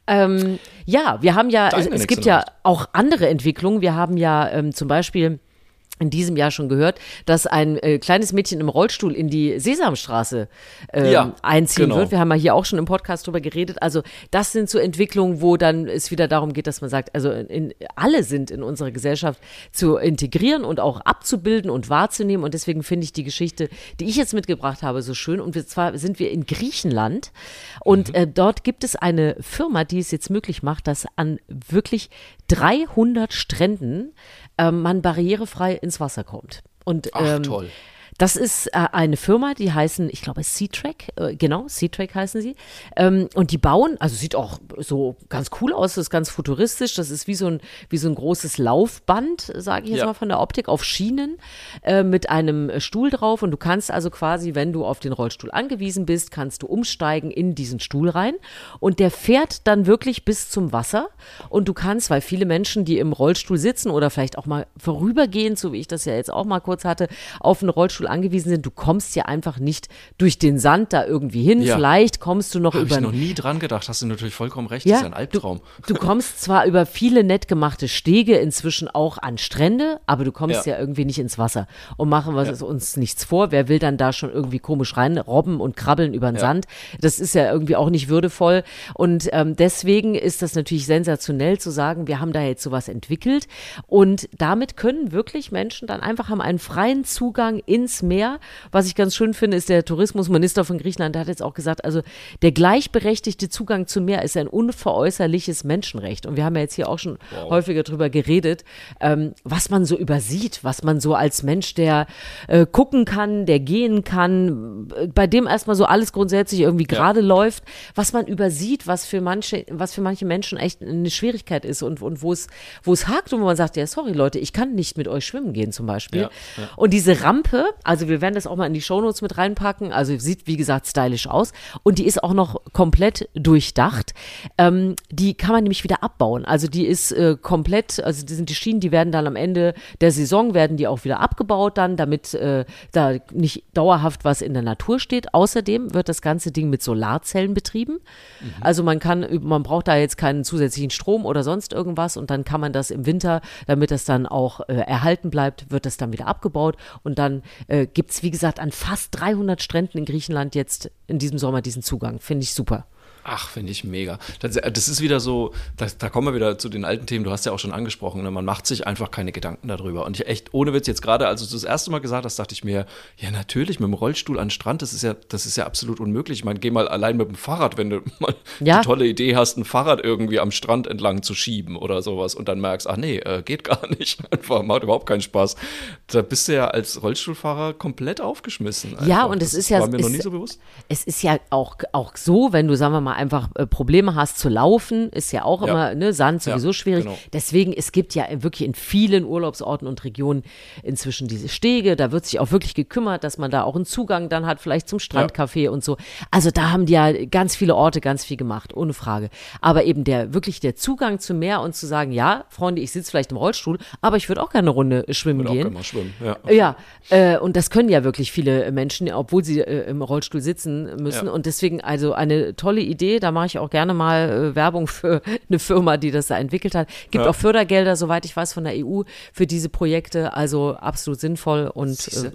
Ähm, ja, wir haben ja, es, es gibt ja auch andere Entwicklungen. Wir haben ja ähm, zum Beispiel in diesem Jahr schon gehört, dass ein äh, kleines Mädchen im Rollstuhl in die Sesamstraße äh, ja, einziehen genau. wird. Wir haben ja hier auch schon im Podcast drüber geredet. Also das sind so Entwicklungen, wo dann es wieder darum geht, dass man sagt, also in, alle sind in unserer Gesellschaft zu integrieren und auch abzubilden und wahrzunehmen. Und deswegen finde ich die Geschichte, die ich jetzt mitgebracht habe, so schön. Und wir, zwar sind wir in Griechenland und mhm. äh, dort gibt es eine Firma, die es jetzt möglich macht, dass an wirklich 300 Stränden ähm, man barrierefrei ins Wasser kommt. Und Ach, ähm, toll. Das ist äh, eine Firma, die heißen, ich glaube, Sea-Track, äh, genau, Sea-Track heißen sie. Ähm, und die bauen, also sieht auch so ganz cool aus, das ist ganz futuristisch. Das ist wie so ein, wie so ein großes Laufband, sage ich jetzt ja. mal von der Optik, auf Schienen äh, mit einem Stuhl drauf. Und du kannst also quasi, wenn du auf den Rollstuhl angewiesen bist, kannst du umsteigen in diesen Stuhl rein. Und der fährt dann wirklich bis zum Wasser. Und du kannst, weil viele Menschen, die im Rollstuhl sitzen oder vielleicht auch mal vorübergehend, so wie ich das ja jetzt auch mal kurz hatte, auf einen Rollstuhl angewiesen sind. Du kommst ja einfach nicht durch den Sand da irgendwie hin. Ja. Vielleicht kommst du noch Hab über. Ich noch nie dran gedacht. Hast du natürlich vollkommen recht. Ja, das ist ein Albtraum. Du, du, kommst zwar über viele nett gemachte Stege inzwischen auch an Strände, aber du kommst ja, ja irgendwie nicht ins Wasser. Und machen wir ja. uns nichts vor. Wer will dann da schon irgendwie komisch rein robben und krabbeln über den Sand? Das ist ja irgendwie auch nicht würdevoll. Und ähm, deswegen ist das natürlich sensationell zu sagen, wir haben da jetzt sowas entwickelt. Und damit können wirklich Menschen dann einfach haben einen freien Zugang ins Meer. Was ich ganz schön finde, ist der Tourismusminister von Griechenland, der hat jetzt auch gesagt, also der gleichberechtigte Zugang zum Meer ist ein unveräußerliches Menschenrecht. Und wir haben ja jetzt hier auch schon wow. häufiger drüber geredet, ähm, was man so übersieht, was man so als Mensch, der äh, gucken kann, der gehen kann, bei dem erstmal so alles grundsätzlich irgendwie gerade ja. läuft, was man übersieht, was für manche, was für manche Menschen echt eine Schwierigkeit ist und, und wo es, wo es hakt und wo man sagt, ja, sorry Leute, ich kann nicht mit euch schwimmen gehen zum Beispiel. Ja, ja. Und diese Rampe, also wir werden das auch mal in die Shownotes mit reinpacken. Also sieht, wie gesagt, stylisch aus. Und die ist auch noch komplett durchdacht. Ähm, die kann man nämlich wieder abbauen. Also die ist äh, komplett, also die sind die Schienen, die werden dann am Ende der Saison, werden die auch wieder abgebaut dann, damit äh, da nicht dauerhaft was in der Natur steht. Außerdem wird das ganze Ding mit Solarzellen betrieben. Mhm. Also man kann, man braucht da jetzt keinen zusätzlichen Strom oder sonst irgendwas und dann kann man das im Winter, damit das dann auch äh, erhalten bleibt, wird das dann wieder abgebaut und dann äh, gibt es, wie gesagt, an fast 300 Stränden in Griechenland jetzt in diesem Sommer diesen Zugang. Finde ich super. Ach, finde ich mega. Das, äh, das, ist wieder so, das, da kommen wir wieder zu den alten Themen, du hast ja auch schon angesprochen, ne? man macht sich einfach keine Gedanken darüber. Und ich echt, ohne Witz, jetzt gerade, als du das erste Mal gesagt hast, dachte ich mir, ja natürlich, mit dem Rollstuhl an den Strand, das ist ja, das ist ja absolut unmöglich. Ich meine, geh mal allein mit dem Fahrrad, wenn du mal ja. die tolle Idee hast, ein Fahrrad irgendwie am Strand entlang zu schieben oder sowas und dann merkst, ach nee, äh, geht gar nicht. Einfach, macht überhaupt keinen Spaß. Da bist du ja als Rollstuhlfahrer komplett aufgeschmissen. Einfach. Ja, und es ist ja. War mir ist, noch nie so bewusst. Es ist ja auch, auch so, wenn du, sagen wir mal, einfach äh, Probleme hast zu laufen, ist ja auch ja. immer, ne, Sand sowieso ja, schwierig. Genau. Deswegen, es gibt ja wirklich in vielen Urlaubsorten und Regionen inzwischen diese Stege. Da wird sich auch wirklich gekümmert, dass man da auch einen Zugang dann hat, vielleicht zum Strandcafé ja. und so. Also da haben die ja ganz viele Orte ganz viel gemacht, ohne Frage. Aber eben der, wirklich der Zugang zum Meer und zu sagen, ja, Freunde, ich sitze vielleicht im Rollstuhl, aber ich würde auch gerne eine Runde schwimmen gehen. Auch gerne mal schwimmen, ja. Ja, äh, und das können ja wirklich viele Menschen, obwohl sie äh, im Rollstuhl sitzen müssen. Und deswegen also eine tolle Idee, da mache ich auch gerne mal äh, Werbung für eine Firma, die das da entwickelt hat. Gibt ja. auch Fördergelder, soweit ich weiß, von der EU für diese Projekte. Also absolut sinnvoll und äh,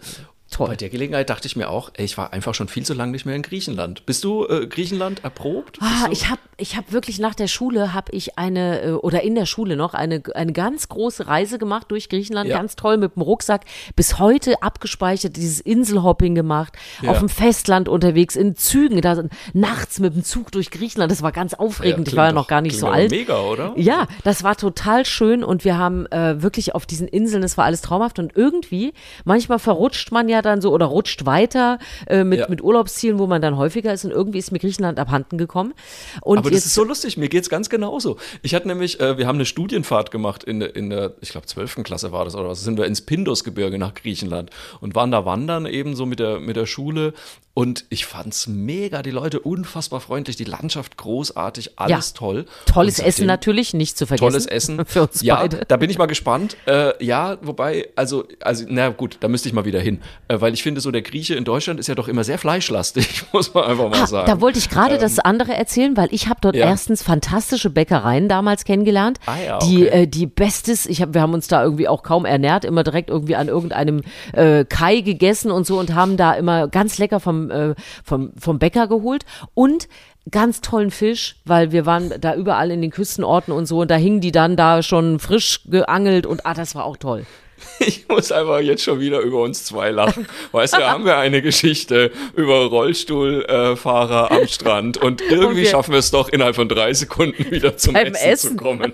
Toll. Bei der Gelegenheit dachte ich mir auch, ey, ich war einfach schon viel zu lange nicht mehr in Griechenland. Bist du äh, Griechenland erprobt? Ah, ich habe ich hab wirklich nach der Schule, habe ich eine, äh, oder in der Schule noch, eine, eine ganz große Reise gemacht durch Griechenland, ja. ganz toll mit dem Rucksack, bis heute abgespeichert, dieses Inselhopping gemacht, ja. auf dem Festland unterwegs, in Zügen, da nachts mit dem Zug durch Griechenland, das war ganz aufregend, ja, ich war ja noch gar nicht so alt. Mega, oder? Ja, das war total schön und wir haben äh, wirklich auf diesen Inseln, das war alles traumhaft und irgendwie, manchmal verrutscht man ja dann so oder rutscht weiter äh, mit, ja. mit Urlaubszielen, wo man dann häufiger ist. Und irgendwie ist mir Griechenland abhanden gekommen. Und Aber das ist so lustig, mir geht es ganz genauso. Ich hatte nämlich, äh, wir haben eine Studienfahrt gemacht in, in der, ich glaube, 12. Klasse war das oder was, sind wir ins Pindusgebirge nach Griechenland und waren da wandern eben so mit der, mit der Schule und ich fand's mega, die Leute unfassbar freundlich, die Landschaft großartig, alles ja. toll. Tolles Essen natürlich, nicht zu vergessen. Tolles Essen. Für uns ja, beide. da bin ich mal gespannt. Äh, ja, wobei, also, also, na gut, da müsste ich mal wieder hin. Äh, weil ich finde, so der Grieche in Deutschland ist ja doch immer sehr fleischlastig, muss man einfach mal ah, sagen. Da wollte ich gerade ähm, das andere erzählen, weil ich habe dort ja. erstens fantastische Bäckereien damals kennengelernt. Ah, ja, okay. Die, äh, die bestes, ich hab, wir haben uns da irgendwie auch kaum ernährt, immer direkt irgendwie an irgendeinem äh, Kai gegessen und so und haben da immer ganz lecker vom äh, vom, vom Bäcker geholt und ganz tollen Fisch, weil wir waren da überall in den Küstenorten und so und da hingen die dann da schon frisch geangelt und ah, das war auch toll. Ich muss einfach jetzt schon wieder über uns zwei lachen. Weißt du, haben wir eine Geschichte über Rollstuhlfahrer am Strand und irgendwie und schaffen wir es doch innerhalb von drei Sekunden wieder zum Essen, Essen, zu kommen.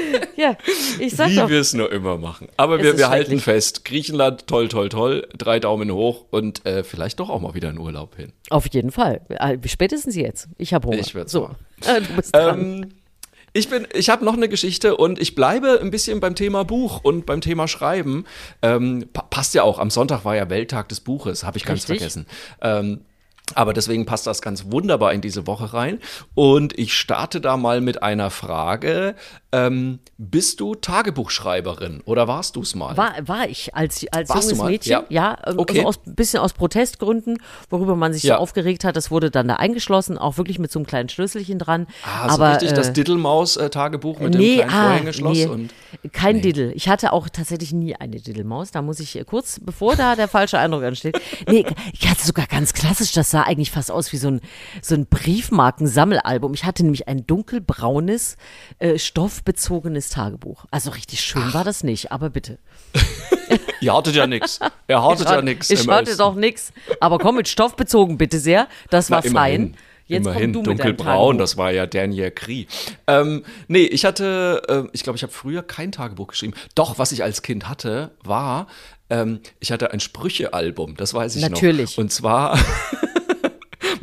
ja, ich sag Wie doch. wir es nur immer machen. Aber wir, wir halten fest, Griechenland, toll, toll, toll, drei Daumen hoch und äh, vielleicht doch auch mal wieder in Urlaub hin. Auf jeden Fall. Äh, spätestens jetzt. Ich habe Hunger. Ich werde so. Äh, du bist dran. Ähm, ich bin, ich habe noch eine Geschichte und ich bleibe ein bisschen beim Thema Buch und beim Thema Schreiben. Ähm, passt ja auch. Am Sonntag war ja Welttag des Buches, habe ich ganz Richtig. vergessen. Ähm, aber deswegen passt das ganz wunderbar in diese Woche rein. Und ich starte da mal mit einer Frage. Ähm, bist du Tagebuchschreiberin oder warst du es mal? War, war ich als, als junges Mädchen, ja, ja ähm, okay. also ein bisschen aus Protestgründen, worüber man sich ja. so aufgeregt hat. Das wurde dann da eingeschlossen, auch wirklich mit so einem kleinen Schlüsselchen dran. Ah, so Aber, richtig äh, das Diddlemaus-Tagebuch mit nee, dem kleinen ah, Vorhängeschloss? Nee, und, kein nee. Diddle. Ich hatte auch tatsächlich nie eine Diddlemaus. Da muss ich kurz, bevor da der falsche Eindruck entsteht. Nee, ich hatte sogar ganz klassisch, das sah eigentlich fast aus wie so ein, so ein Briefmarkensammelalbum. Ich hatte nämlich ein dunkelbraunes äh, Stoff stoffbezogenes Tagebuch. Also richtig schön Ach. war das nicht, aber bitte. Ihr hattet ja nichts. Er hattet ja nichts. Ich hatte doch nichts. Aber komm mit stoffbezogen, bitte sehr. Das war Na, fein. Jetzt Immerhin, dunkelbraun, das war ja Daniel Krie. Ähm, nee, ich hatte, äh, ich glaube, ich habe früher kein Tagebuch geschrieben. Doch, was ich als Kind hatte, war, ähm, ich hatte ein Sprüchealbum, das weiß ich Natürlich. noch. Natürlich. Und zwar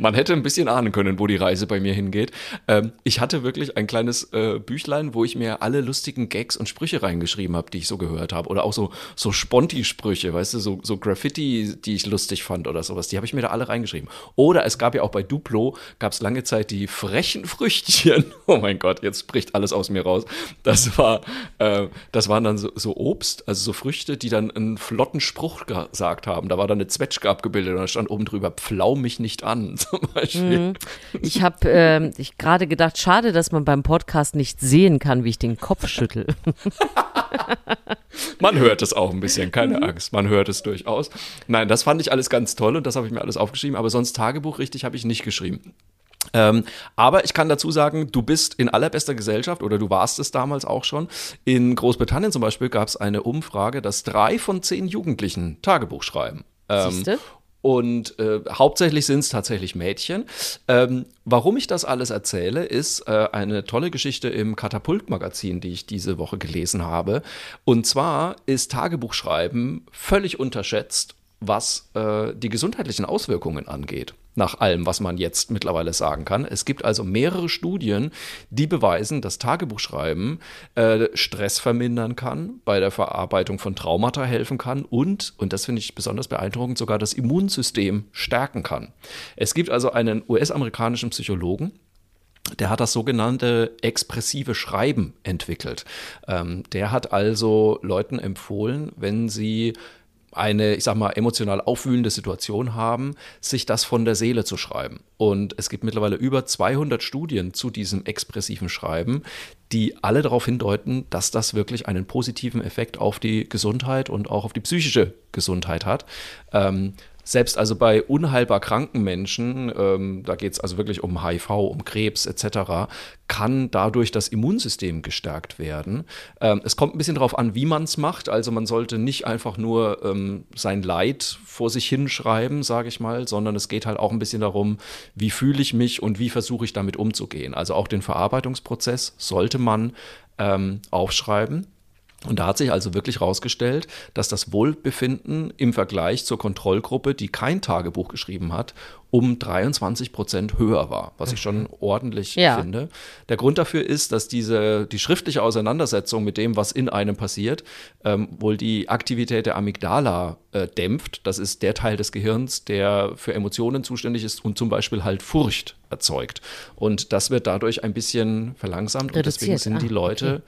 man hätte ein bisschen ahnen können, wo die Reise bei mir hingeht. Ähm, ich hatte wirklich ein kleines äh, Büchlein, wo ich mir alle lustigen Gags und Sprüche reingeschrieben habe, die ich so gehört habe. Oder auch so, so Sponti-Sprüche, weißt du, so, so Graffiti, die ich lustig fand oder sowas. Die habe ich mir da alle reingeschrieben. Oder es gab ja auch bei Duplo, gab es lange Zeit die frechen Früchtchen. Oh mein Gott, jetzt bricht alles aus mir raus. Das war, äh, das waren dann so, so Obst, also so Früchte, die dann einen flotten Spruch gesagt haben. Da war dann eine Zwetschge abgebildet und da stand oben drüber, pflau mich nicht an. zum Beispiel. Mhm. Ich habe äh, gerade gedacht, schade, dass man beim Podcast nicht sehen kann, wie ich den Kopf schüttel. man hört es auch ein bisschen, keine mhm. Angst, man hört es durchaus. Nein, das fand ich alles ganz toll und das habe ich mir alles aufgeschrieben, aber sonst Tagebuch richtig habe ich nicht geschrieben. Ähm, aber ich kann dazu sagen, du bist in allerbester Gesellschaft oder du warst es damals auch schon. In Großbritannien zum Beispiel gab es eine Umfrage, dass drei von zehn Jugendlichen Tagebuch schreiben. Ähm, und äh, hauptsächlich sind es tatsächlich Mädchen. Ähm, warum ich das alles erzähle, ist äh, eine tolle Geschichte im Katapult-Magazin, die ich diese Woche gelesen habe. Und zwar ist Tagebuchschreiben völlig unterschätzt, was äh, die gesundheitlichen Auswirkungen angeht nach allem, was man jetzt mittlerweile sagen kann. Es gibt also mehrere Studien, die beweisen, dass Tagebuchschreiben äh, Stress vermindern kann, bei der Verarbeitung von Traumata helfen kann und, und das finde ich besonders beeindruckend, sogar das Immunsystem stärken kann. Es gibt also einen US-amerikanischen Psychologen, der hat das sogenannte expressive Schreiben entwickelt. Ähm, der hat also Leuten empfohlen, wenn sie eine, ich sag mal, emotional aufwühlende Situation haben, sich das von der Seele zu schreiben. Und es gibt mittlerweile über 200 Studien zu diesem expressiven Schreiben, die alle darauf hindeuten, dass das wirklich einen positiven Effekt auf die Gesundheit und auch auf die psychische Gesundheit hat. Ähm, selbst also bei unheilbar kranken Menschen, ähm, da geht es also wirklich um HIV, um Krebs etc., kann dadurch das Immunsystem gestärkt werden. Ähm, es kommt ein bisschen darauf an, wie man es macht. Also man sollte nicht einfach nur ähm, sein Leid vor sich hinschreiben, sage ich mal, sondern es geht halt auch ein bisschen darum, wie fühle ich mich und wie versuche ich damit umzugehen. Also auch den Verarbeitungsprozess sollte man ähm, aufschreiben. Und da hat sich also wirklich herausgestellt, dass das Wohlbefinden im Vergleich zur Kontrollgruppe, die kein Tagebuch geschrieben hat, um 23 Prozent höher war, was ich schon ordentlich Ja. finde. Der Grund dafür ist, dass diese, die schriftliche Auseinandersetzung mit dem, was in einem passiert, ähm, wohl die Aktivität der Amygdala äh, dämpft. Das ist der Teil des Gehirns, der für Emotionen zuständig ist und zum Beispiel halt Furcht erzeugt. Und das wird dadurch ein bisschen verlangsamt und deswegen Reduziert. sind die Ah, Leute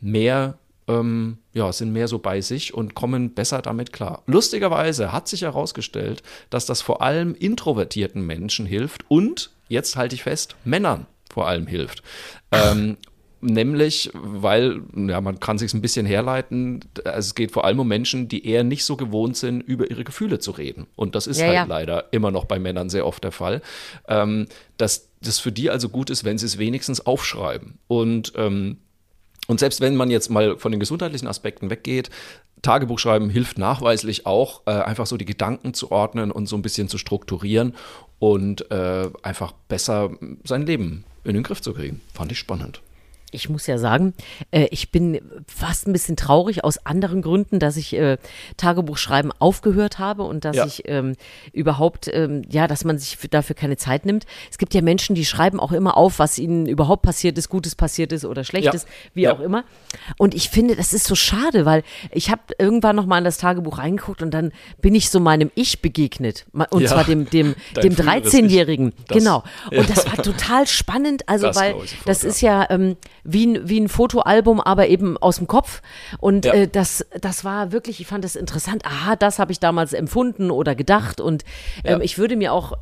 mehr, ähm, ja, sind mehr so bei sich und kommen besser damit klar. Lustigerweise hat sich herausgestellt, dass das vor allem introvertierten Menschen hilft und, jetzt halte ich fest, Männern vor allem hilft. Ähm, Nämlich, weil, ja, man kann sich ein bisschen herleiten, also es geht vor allem um Menschen, die eher nicht so gewohnt sind, über ihre Gefühle zu reden. Und das ist Ja, halt ja. leider immer noch bei Männern sehr oft der Fall. Ähm, dass das für die also gut ist, wenn sie es wenigstens aufschreiben. Und ähm, und selbst wenn man jetzt mal von den gesundheitlichen Aspekten weggeht, Tagebuch schreiben hilft nachweislich auch, äh, einfach so die Gedanken zu ordnen und so ein bisschen zu strukturieren und äh, einfach besser sein Leben in den Griff zu kriegen. Fand ich spannend. Ich muss ja sagen, äh, ich bin fast ein bisschen traurig aus anderen Gründen, dass ich äh, Tagebuchschreiben aufgehört habe und dass Ja. ich ähm, überhaupt, ähm, ja, dass man sich für, dafür keine Zeit nimmt. Es gibt ja Menschen, die schreiben auch immer auf, was ihnen überhaupt passiert ist, Gutes passiert ist oder Schlechtes, wie Ja. auch immer. Und ich finde, das ist so schade, weil ich habe irgendwann noch mal in das Tagebuch reingeguckt und dann bin ich so meinem Ich begegnet. Und Ja. zwar dem, dem, Dein dem früheres Ich. 13-Jährigen. Das- Genau. Ja. Und das war total spannend, also Das weil das ja. ist ja ähm, wie, ein, wie ein Fotoalbum, aber eben aus dem Kopf. Und Ja. äh, das, das war wirklich, ich fand das interessant. Aha, das habe ich damals empfunden oder gedacht. Und ähm, Ja. ich würde mir auch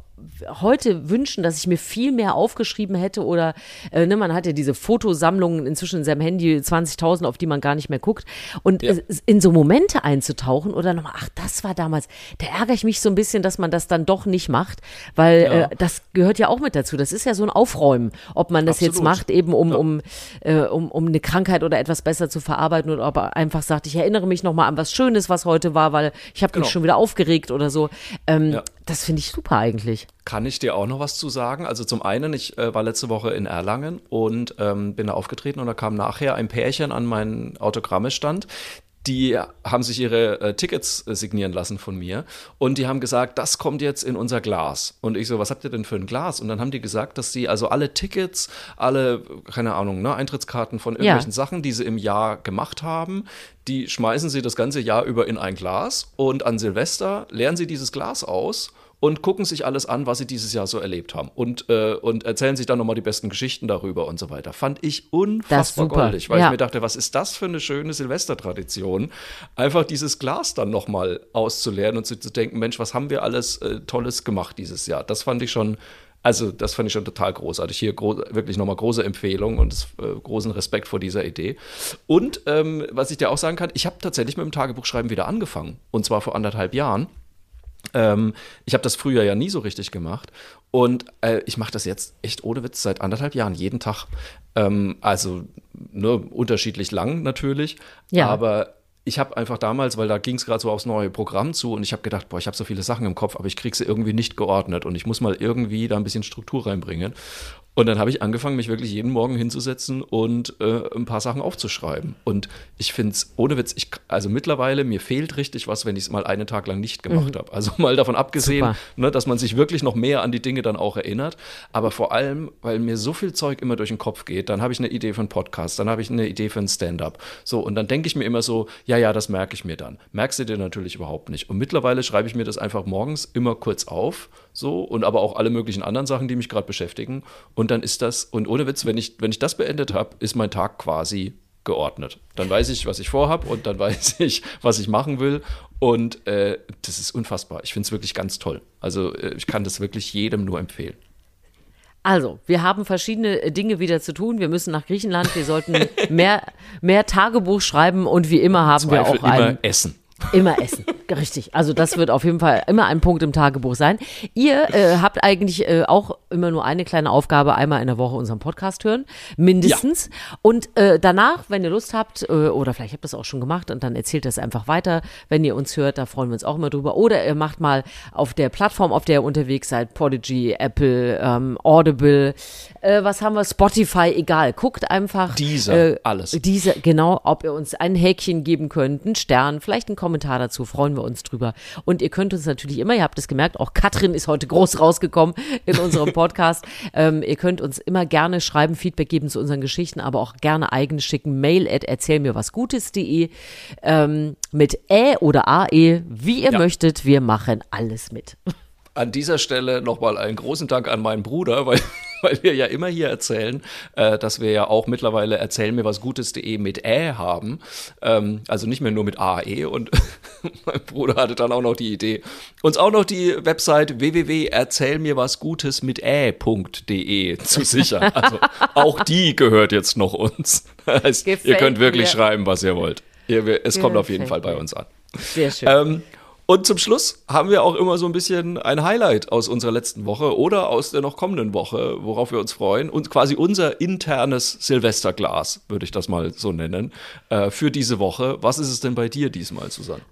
heute wünschen, dass ich mir viel mehr aufgeschrieben hätte oder äh, ne, man hat ja diese Fotosammlungen inzwischen in seinem Handy 20.000, auf die man gar nicht mehr guckt und Ja. in so Momente einzutauchen oder nochmal, ach, das war damals, da ärgere ich mich so ein bisschen, dass man das dann doch nicht macht, weil Ja. äh, das gehört ja auch mit dazu. Das ist ja so ein Aufräumen, ob man das jetzt Absolut. macht, eben um, Ja. um, äh, um, um eine Krankheit oder etwas besser zu verarbeiten oder ob er einfach sagt, ich erinnere mich nochmal an was Schönes, was heute war, weil ich habe Genau. mich schon wieder aufgeregt oder so. Ähm. Das finde ich super eigentlich. Kann ich dir auch noch was zu sagen? Also zum einen, ich äh, war letzte Woche in Erlangen und ähm, bin da aufgetreten und da kam nachher ein Pärchen an meinen Autogrammestand. Die haben sich ihre äh, Tickets äh, signieren lassen von mir und die haben gesagt, das kommt jetzt in unser Glas. Und ich so, was habt ihr denn für ein Glas? Und dann haben die gesagt, dass sie also alle Tickets, alle, keine Ahnung, ne, Eintrittskarten von irgendwelchen Sachen, die sie im Jahr gemacht haben, die schmeißen sie das ganze Jahr über in ein Glas und an Silvester leeren sie dieses Glas aus und gucken sich alles an, was sie dieses Jahr so erlebt haben und, äh, und erzählen sich dann nochmal die besten Geschichten darüber und so weiter. Fand ich unfassbar goldig, weil Ja. ich mir dachte, was ist das für eine schöne Silvestertradition, einfach dieses Glas dann nochmal auszuleeren und zu, zu denken, Mensch, was haben wir alles äh, Tolles gemacht dieses Jahr. Das fand ich schon, also das fand ich schon total großartig. Hier gro wirklich nochmal große Empfehlung und das, äh, großen Respekt vor dieser Idee. Und ähm, was ich dir auch sagen kann, ich habe tatsächlich mit dem Tagebuchschreiben wieder angefangen und zwar vor anderthalb Jahren. Ähm, ich habe das früher ja nie so richtig gemacht und äh, ich mache das jetzt echt ohne Witz seit anderthalb Jahren jeden Tag. Ähm, also ne, unterschiedlich lang natürlich, Ja. aber ich habe einfach damals, weil da ging es gerade so aufs neue Programm zu und ich habe gedacht, boah, ich habe so viele Sachen im Kopf, aber ich kriege sie irgendwie nicht geordnet und ich muss mal irgendwie da ein bisschen Struktur reinbringen. Und dann habe ich angefangen, mich wirklich jeden Morgen hinzusetzen und äh, ein paar Sachen aufzuschreiben. Und ich finde es, ohne Witz, ich, also mittlerweile, mir fehlt richtig was, wenn ich es mal einen Tag lang nicht gemacht habe. Also mal davon abgesehen, ne, dass man sich wirklich noch mehr an die Dinge dann auch erinnert. Aber vor allem, weil mir so viel Zeug immer durch den Kopf geht, dann habe ich eine Idee für einen Podcast, dann habe ich eine Idee für ein Stand-up. So, und dann denke ich mir immer so, ja, ja, das merke ich mir dann. Merkst du dir natürlich überhaupt nicht. Und mittlerweile schreibe ich mir das einfach morgens immer kurz auf, so, und aber auch alle möglichen anderen Sachen, die mich gerade beschäftigen. Und dann ist das, und ohne Witz, wenn ich, wenn ich das beendet habe, ist mein Tag quasi geordnet. Dann weiß ich, was ich vorhab und dann weiß ich, was ich machen will. Und äh, das ist unfassbar. Ich finde es wirklich ganz toll. Also äh, ich kann das wirklich jedem nur empfehlen. Also, wir haben verschiedene äh, Dinge wieder zu tun. Wir müssen nach Griechenland. Wir sollten mehr, mehr Tagebuch schreiben und wie immer haben wir Zweifel auch ein, immer essen. Immer essen. Richtig, also das wird auf jeden Fall immer ein Punkt im Tagebuch sein. Ihr äh, habt eigentlich äh, auch immer nur eine kleine Aufgabe, einmal in der Woche unseren Podcast hören, mindestens. Ja. Und äh, danach, wenn ihr Lust habt, äh, oder vielleicht habt ihr das auch schon gemacht und dann erzählt das einfach weiter, wenn ihr uns hört, da freuen wir uns auch immer drüber. Oder ihr macht mal auf der Plattform, auf der ihr unterwegs seid, Podigy, Apple, ähm, Audible, äh, was haben wir, Spotify, egal. Guckt einfach. Dieser, äh, alles. Dieser, genau, ob ihr uns ein Häkchen geben könnt, einen Stern, vielleicht einen Kommentar dazu, freuen wir wir uns drüber. Und ihr könnt uns natürlich immer, ihr habt es gemerkt, auch Katrin ist heute groß rausgekommen in unserem Podcast. ähm, ihr könnt uns immer gerne schreiben, Feedback geben zu unseren Geschichten, aber auch gerne eigene schicken. Mail at erzähl mir was Gutes.de ähm, mit Ä oder AE, wie ihr ja. möchtet. Wir machen alles mit. An dieser Stelle nochmal einen großen Dank an meinen Bruder, weil weil wir ja immer hier erzählen, äh, dass wir ja auch mittlerweile erzähl mir was Gutes.de mit Ä haben. Ähm, also nicht mehr nur mit AE. Und mein Bruder hatte dann auch noch die Idee, uns auch noch die Website www.erzählmirwasgutes mit Ä.de zu sichern. Also auch die gehört jetzt noch uns. heißt, ihr könnt wirklich mir. schreiben, was ihr wollt. Ihr, es kommt auf jeden Fall bei uns an. Sehr schön. Ähm, und zum Schluss haben wir auch immer so ein bisschen ein Highlight aus unserer letzten Woche oder aus der noch kommenden Woche, worauf wir uns freuen. Und quasi unser internes Silvesterglas, würde ich das mal so nennen, äh, für diese Woche. Was ist es denn bei dir diesmal, Susanne?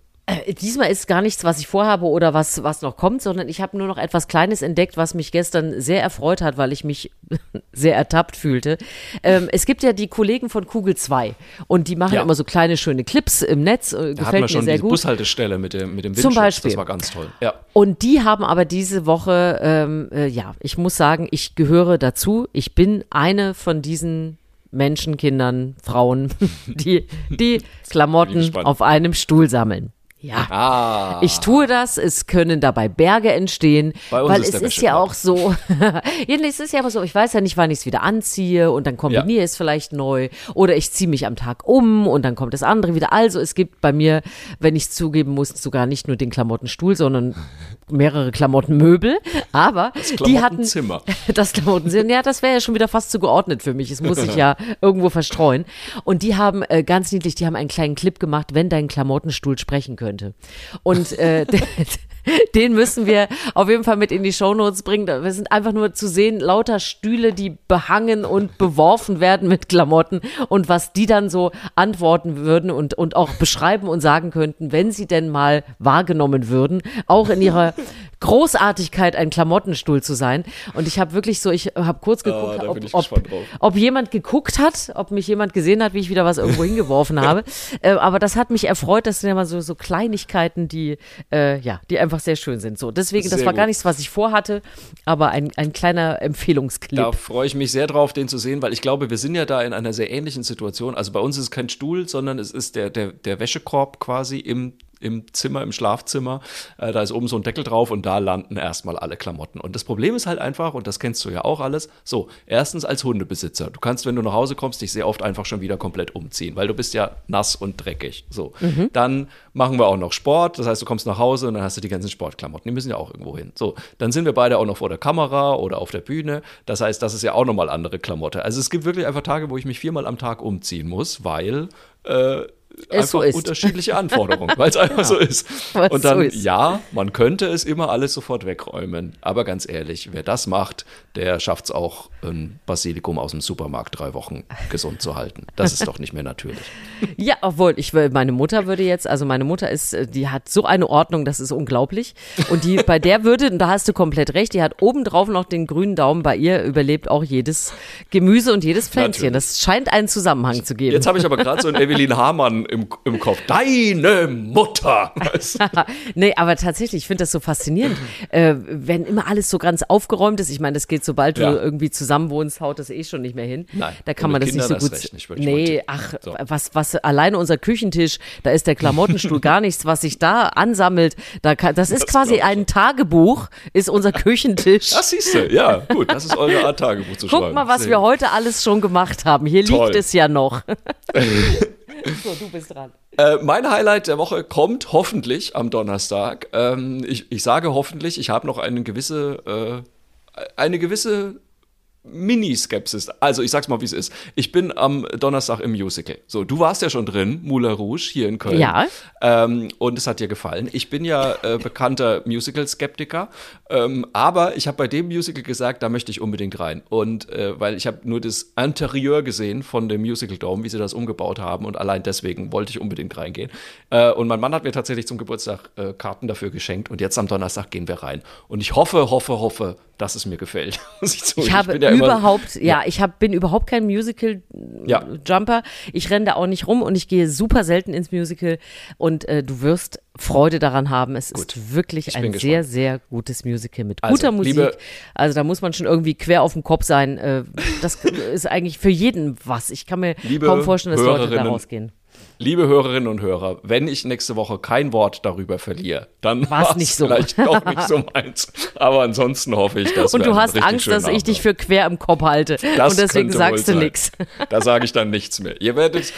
Diesmal ist gar nichts, was ich vorhabe oder was, was noch kommt, sondern ich habe nur noch etwas Kleines entdeckt, was mich gestern sehr erfreut hat, weil ich mich sehr ertappt fühlte. Ähm, es gibt ja die Kollegen von Kugel 2 und die machen ja. immer so kleine, schöne Clips im Netz. Äh, da gefällt mir schon sehr die gut. Bushaltestelle mit dem, mit dem Windschutz. Zum Beispiel. Das war ganz toll. Ja. Und die haben aber diese Woche, ähm, äh, ja, ich muss sagen, ich gehöre dazu. Ich bin eine von diesen Menschen, Kindern, Frauen, die die Klamotten auf einem Stuhl sammeln. Ja, ah. ich tue das. Es können dabei Berge entstehen, weil ist es ist ja auch so. es ist ja aber so. Ich weiß ja nicht, wann ich es wieder anziehe und dann kombiniere ja. es vielleicht neu oder ich ziehe mich am Tag um und dann kommt das andere wieder. Also es gibt bei mir, wenn ich zugeben muss, sogar nicht nur den Klamottenstuhl, sondern mehrere Klamottenmöbel. Aber das die hatten das Klamottenzimmer. Ja, das wäre ja schon wieder fast zu geordnet für mich. Es muss sich ja irgendwo verstreuen. Und die haben äh, ganz niedlich, die haben einen kleinen Clip gemacht, wenn dein Klamottenstuhl sprechen könnte könnte. Und äh, den müssen wir auf jeden Fall mit in die Shownotes bringen. Wir sind einfach nur zu sehen, lauter Stühle, die behangen und beworfen werden mit Klamotten und was die dann so antworten würden und, und auch beschreiben und sagen könnten, wenn sie denn mal wahrgenommen würden, auch in ihrer Großartigkeit, ein Klamottenstuhl zu sein. Und ich habe wirklich so, ich habe kurz ah, geguckt, oh, ob, ob, ob, jemand geguckt hat, ob mich jemand gesehen hat, wie ich wieder was irgendwo hingeworfen habe. Äh, aber das hat mich erfreut, das sind ja mal so, so Kleinigkeiten, die, äh, ja, die einfach sehr schön sind. So, deswegen, das war gut. gar nichts, was ich vorhatte, aber ein, ein kleiner Empfehlungsclip. Da freue ich mich sehr drauf, den zu sehen, weil ich glaube, wir sind ja da in einer sehr ähnlichen Situation. Also bei uns ist es kein Stuhl, sondern es ist der, der, der Wäschekorb quasi im im Zimmer, im Schlafzimmer. Äh, da ist oben so ein Deckel drauf und da landen erstmal alle Klamotten. Und das Problem ist halt einfach, und das kennst du ja auch alles, so, erstens als Hundebesitzer. Du kannst, wenn du nach Hause kommst, dich sehr oft einfach schon wieder komplett umziehen, weil du bist ja nass und dreckig. So, mhm. dann machen wir auch noch Sport. Das heißt, du kommst nach Hause und dann hast du die ganzen Sportklamotten. Die müssen ja auch irgendwo hin. So, dann sind wir beide auch noch vor der Kamera oder auf der Bühne. Das heißt, das ist ja auch nochmal andere Klamotte. Also es gibt wirklich einfach Tage, wo ich mich viermal am Tag umziehen muss, weil äh, einfach so unterschiedliche Anforderungen, weil es einfach ja, so ist. Und dann, so ist. ja, man könnte es immer alles sofort wegräumen. Aber ganz ehrlich, wer das macht, der schafft es auch, ein Basilikum aus dem Supermarkt drei Wochen gesund zu halten. Das ist doch nicht mehr natürlich. Ja, obwohl, ich meine Mutter würde jetzt, also meine Mutter ist, die hat so eine Ordnung, das ist unglaublich. Und die, bei der würde, und da hast du komplett recht, die hat obendrauf noch den grünen Daumen. Bei ihr überlebt auch jedes Gemüse und jedes Pflänzchen. Natürlich. Das scheint einen Zusammenhang zu geben. Jetzt habe ich aber gerade so einen Evelyn Hamann im, im Kopf. Deine Mutter! nee, aber tatsächlich, ich finde das so faszinierend. Äh, wenn immer alles so ganz aufgeräumt ist, ich meine, das geht, sobald ja. du irgendwie zusammen wohnst, haut das eh schon nicht mehr hin. Nein, da kann man das Kinder nicht so gut. Nicht, nee, ach, so. was, was, alleine unser Küchentisch, da ist der Klamottenstuhl gar nichts, was sich da ansammelt. Da kann, das ist das quasi ein Tagebuch, ist unser Küchentisch. Das siehst du, ja, gut, das ist eure Art Tagebuch zu Guck schreiben. Guck mal, was Sehen. wir heute alles schon gemacht haben. Hier Toll. liegt es ja noch. So, du bist dran. Äh, mein Highlight der Woche kommt hoffentlich am Donnerstag. Ähm, ich, ich sage hoffentlich, ich habe noch eine gewisse, äh, eine gewisse Mini-Skepsis. Also ich sag's mal, wie es ist. Ich bin am Donnerstag im Musical. So, du warst ja schon drin, Moulin Rouge, hier in Köln. Ja. Ähm, und es hat dir gefallen. Ich bin ja äh, bekannter Musical-Skeptiker, ähm, aber ich habe bei dem Musical gesagt, da möchte ich unbedingt rein. Und äh, weil ich habe nur das Interieur gesehen von dem Musical Dome, wie sie das umgebaut haben und allein deswegen wollte ich unbedingt reingehen. Äh, und mein Mann hat mir tatsächlich zum Geburtstag äh, Karten dafür geschenkt und jetzt am Donnerstag gehen wir rein. Und ich hoffe, hoffe, hoffe, dass es mir gefällt. ich, ich habe ja überhaupt, immer, ja, ja, ich hab, bin überhaupt kein Musical-Jumper. Ja. Ich renne da auch nicht rum und ich gehe super selten ins Musical und äh, du wirst Freude daran haben. Es Gut. ist wirklich ein sehr, sehr gutes Musical mit also, guter Musik. Also da muss man schon irgendwie quer auf dem Kopf sein. Äh, das ist eigentlich für jeden was. Ich kann mir kaum vorstellen, dass Leute da rausgehen. Liebe Hörerinnen und Hörer, wenn ich nächste Woche kein Wort darüber verliere, dann war es nicht so. vielleicht doch nicht so meins. Aber ansonsten hoffe ich, dass Und du hast Angst, dass ich dich für quer im Kopf halte. Das und deswegen sagst du nichts. Da sage ich dann nichts mehr. Ihr werdet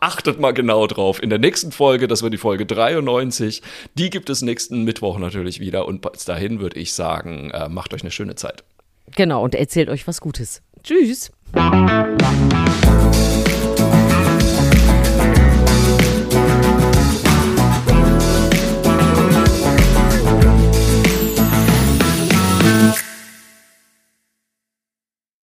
achtet mal genau drauf. In der nächsten Folge, das wird die Folge 93, die gibt es nächsten Mittwoch natürlich wieder. Und bis dahin würde ich sagen, äh, macht euch eine schöne Zeit. Genau, und erzählt euch was Gutes. Tschüss.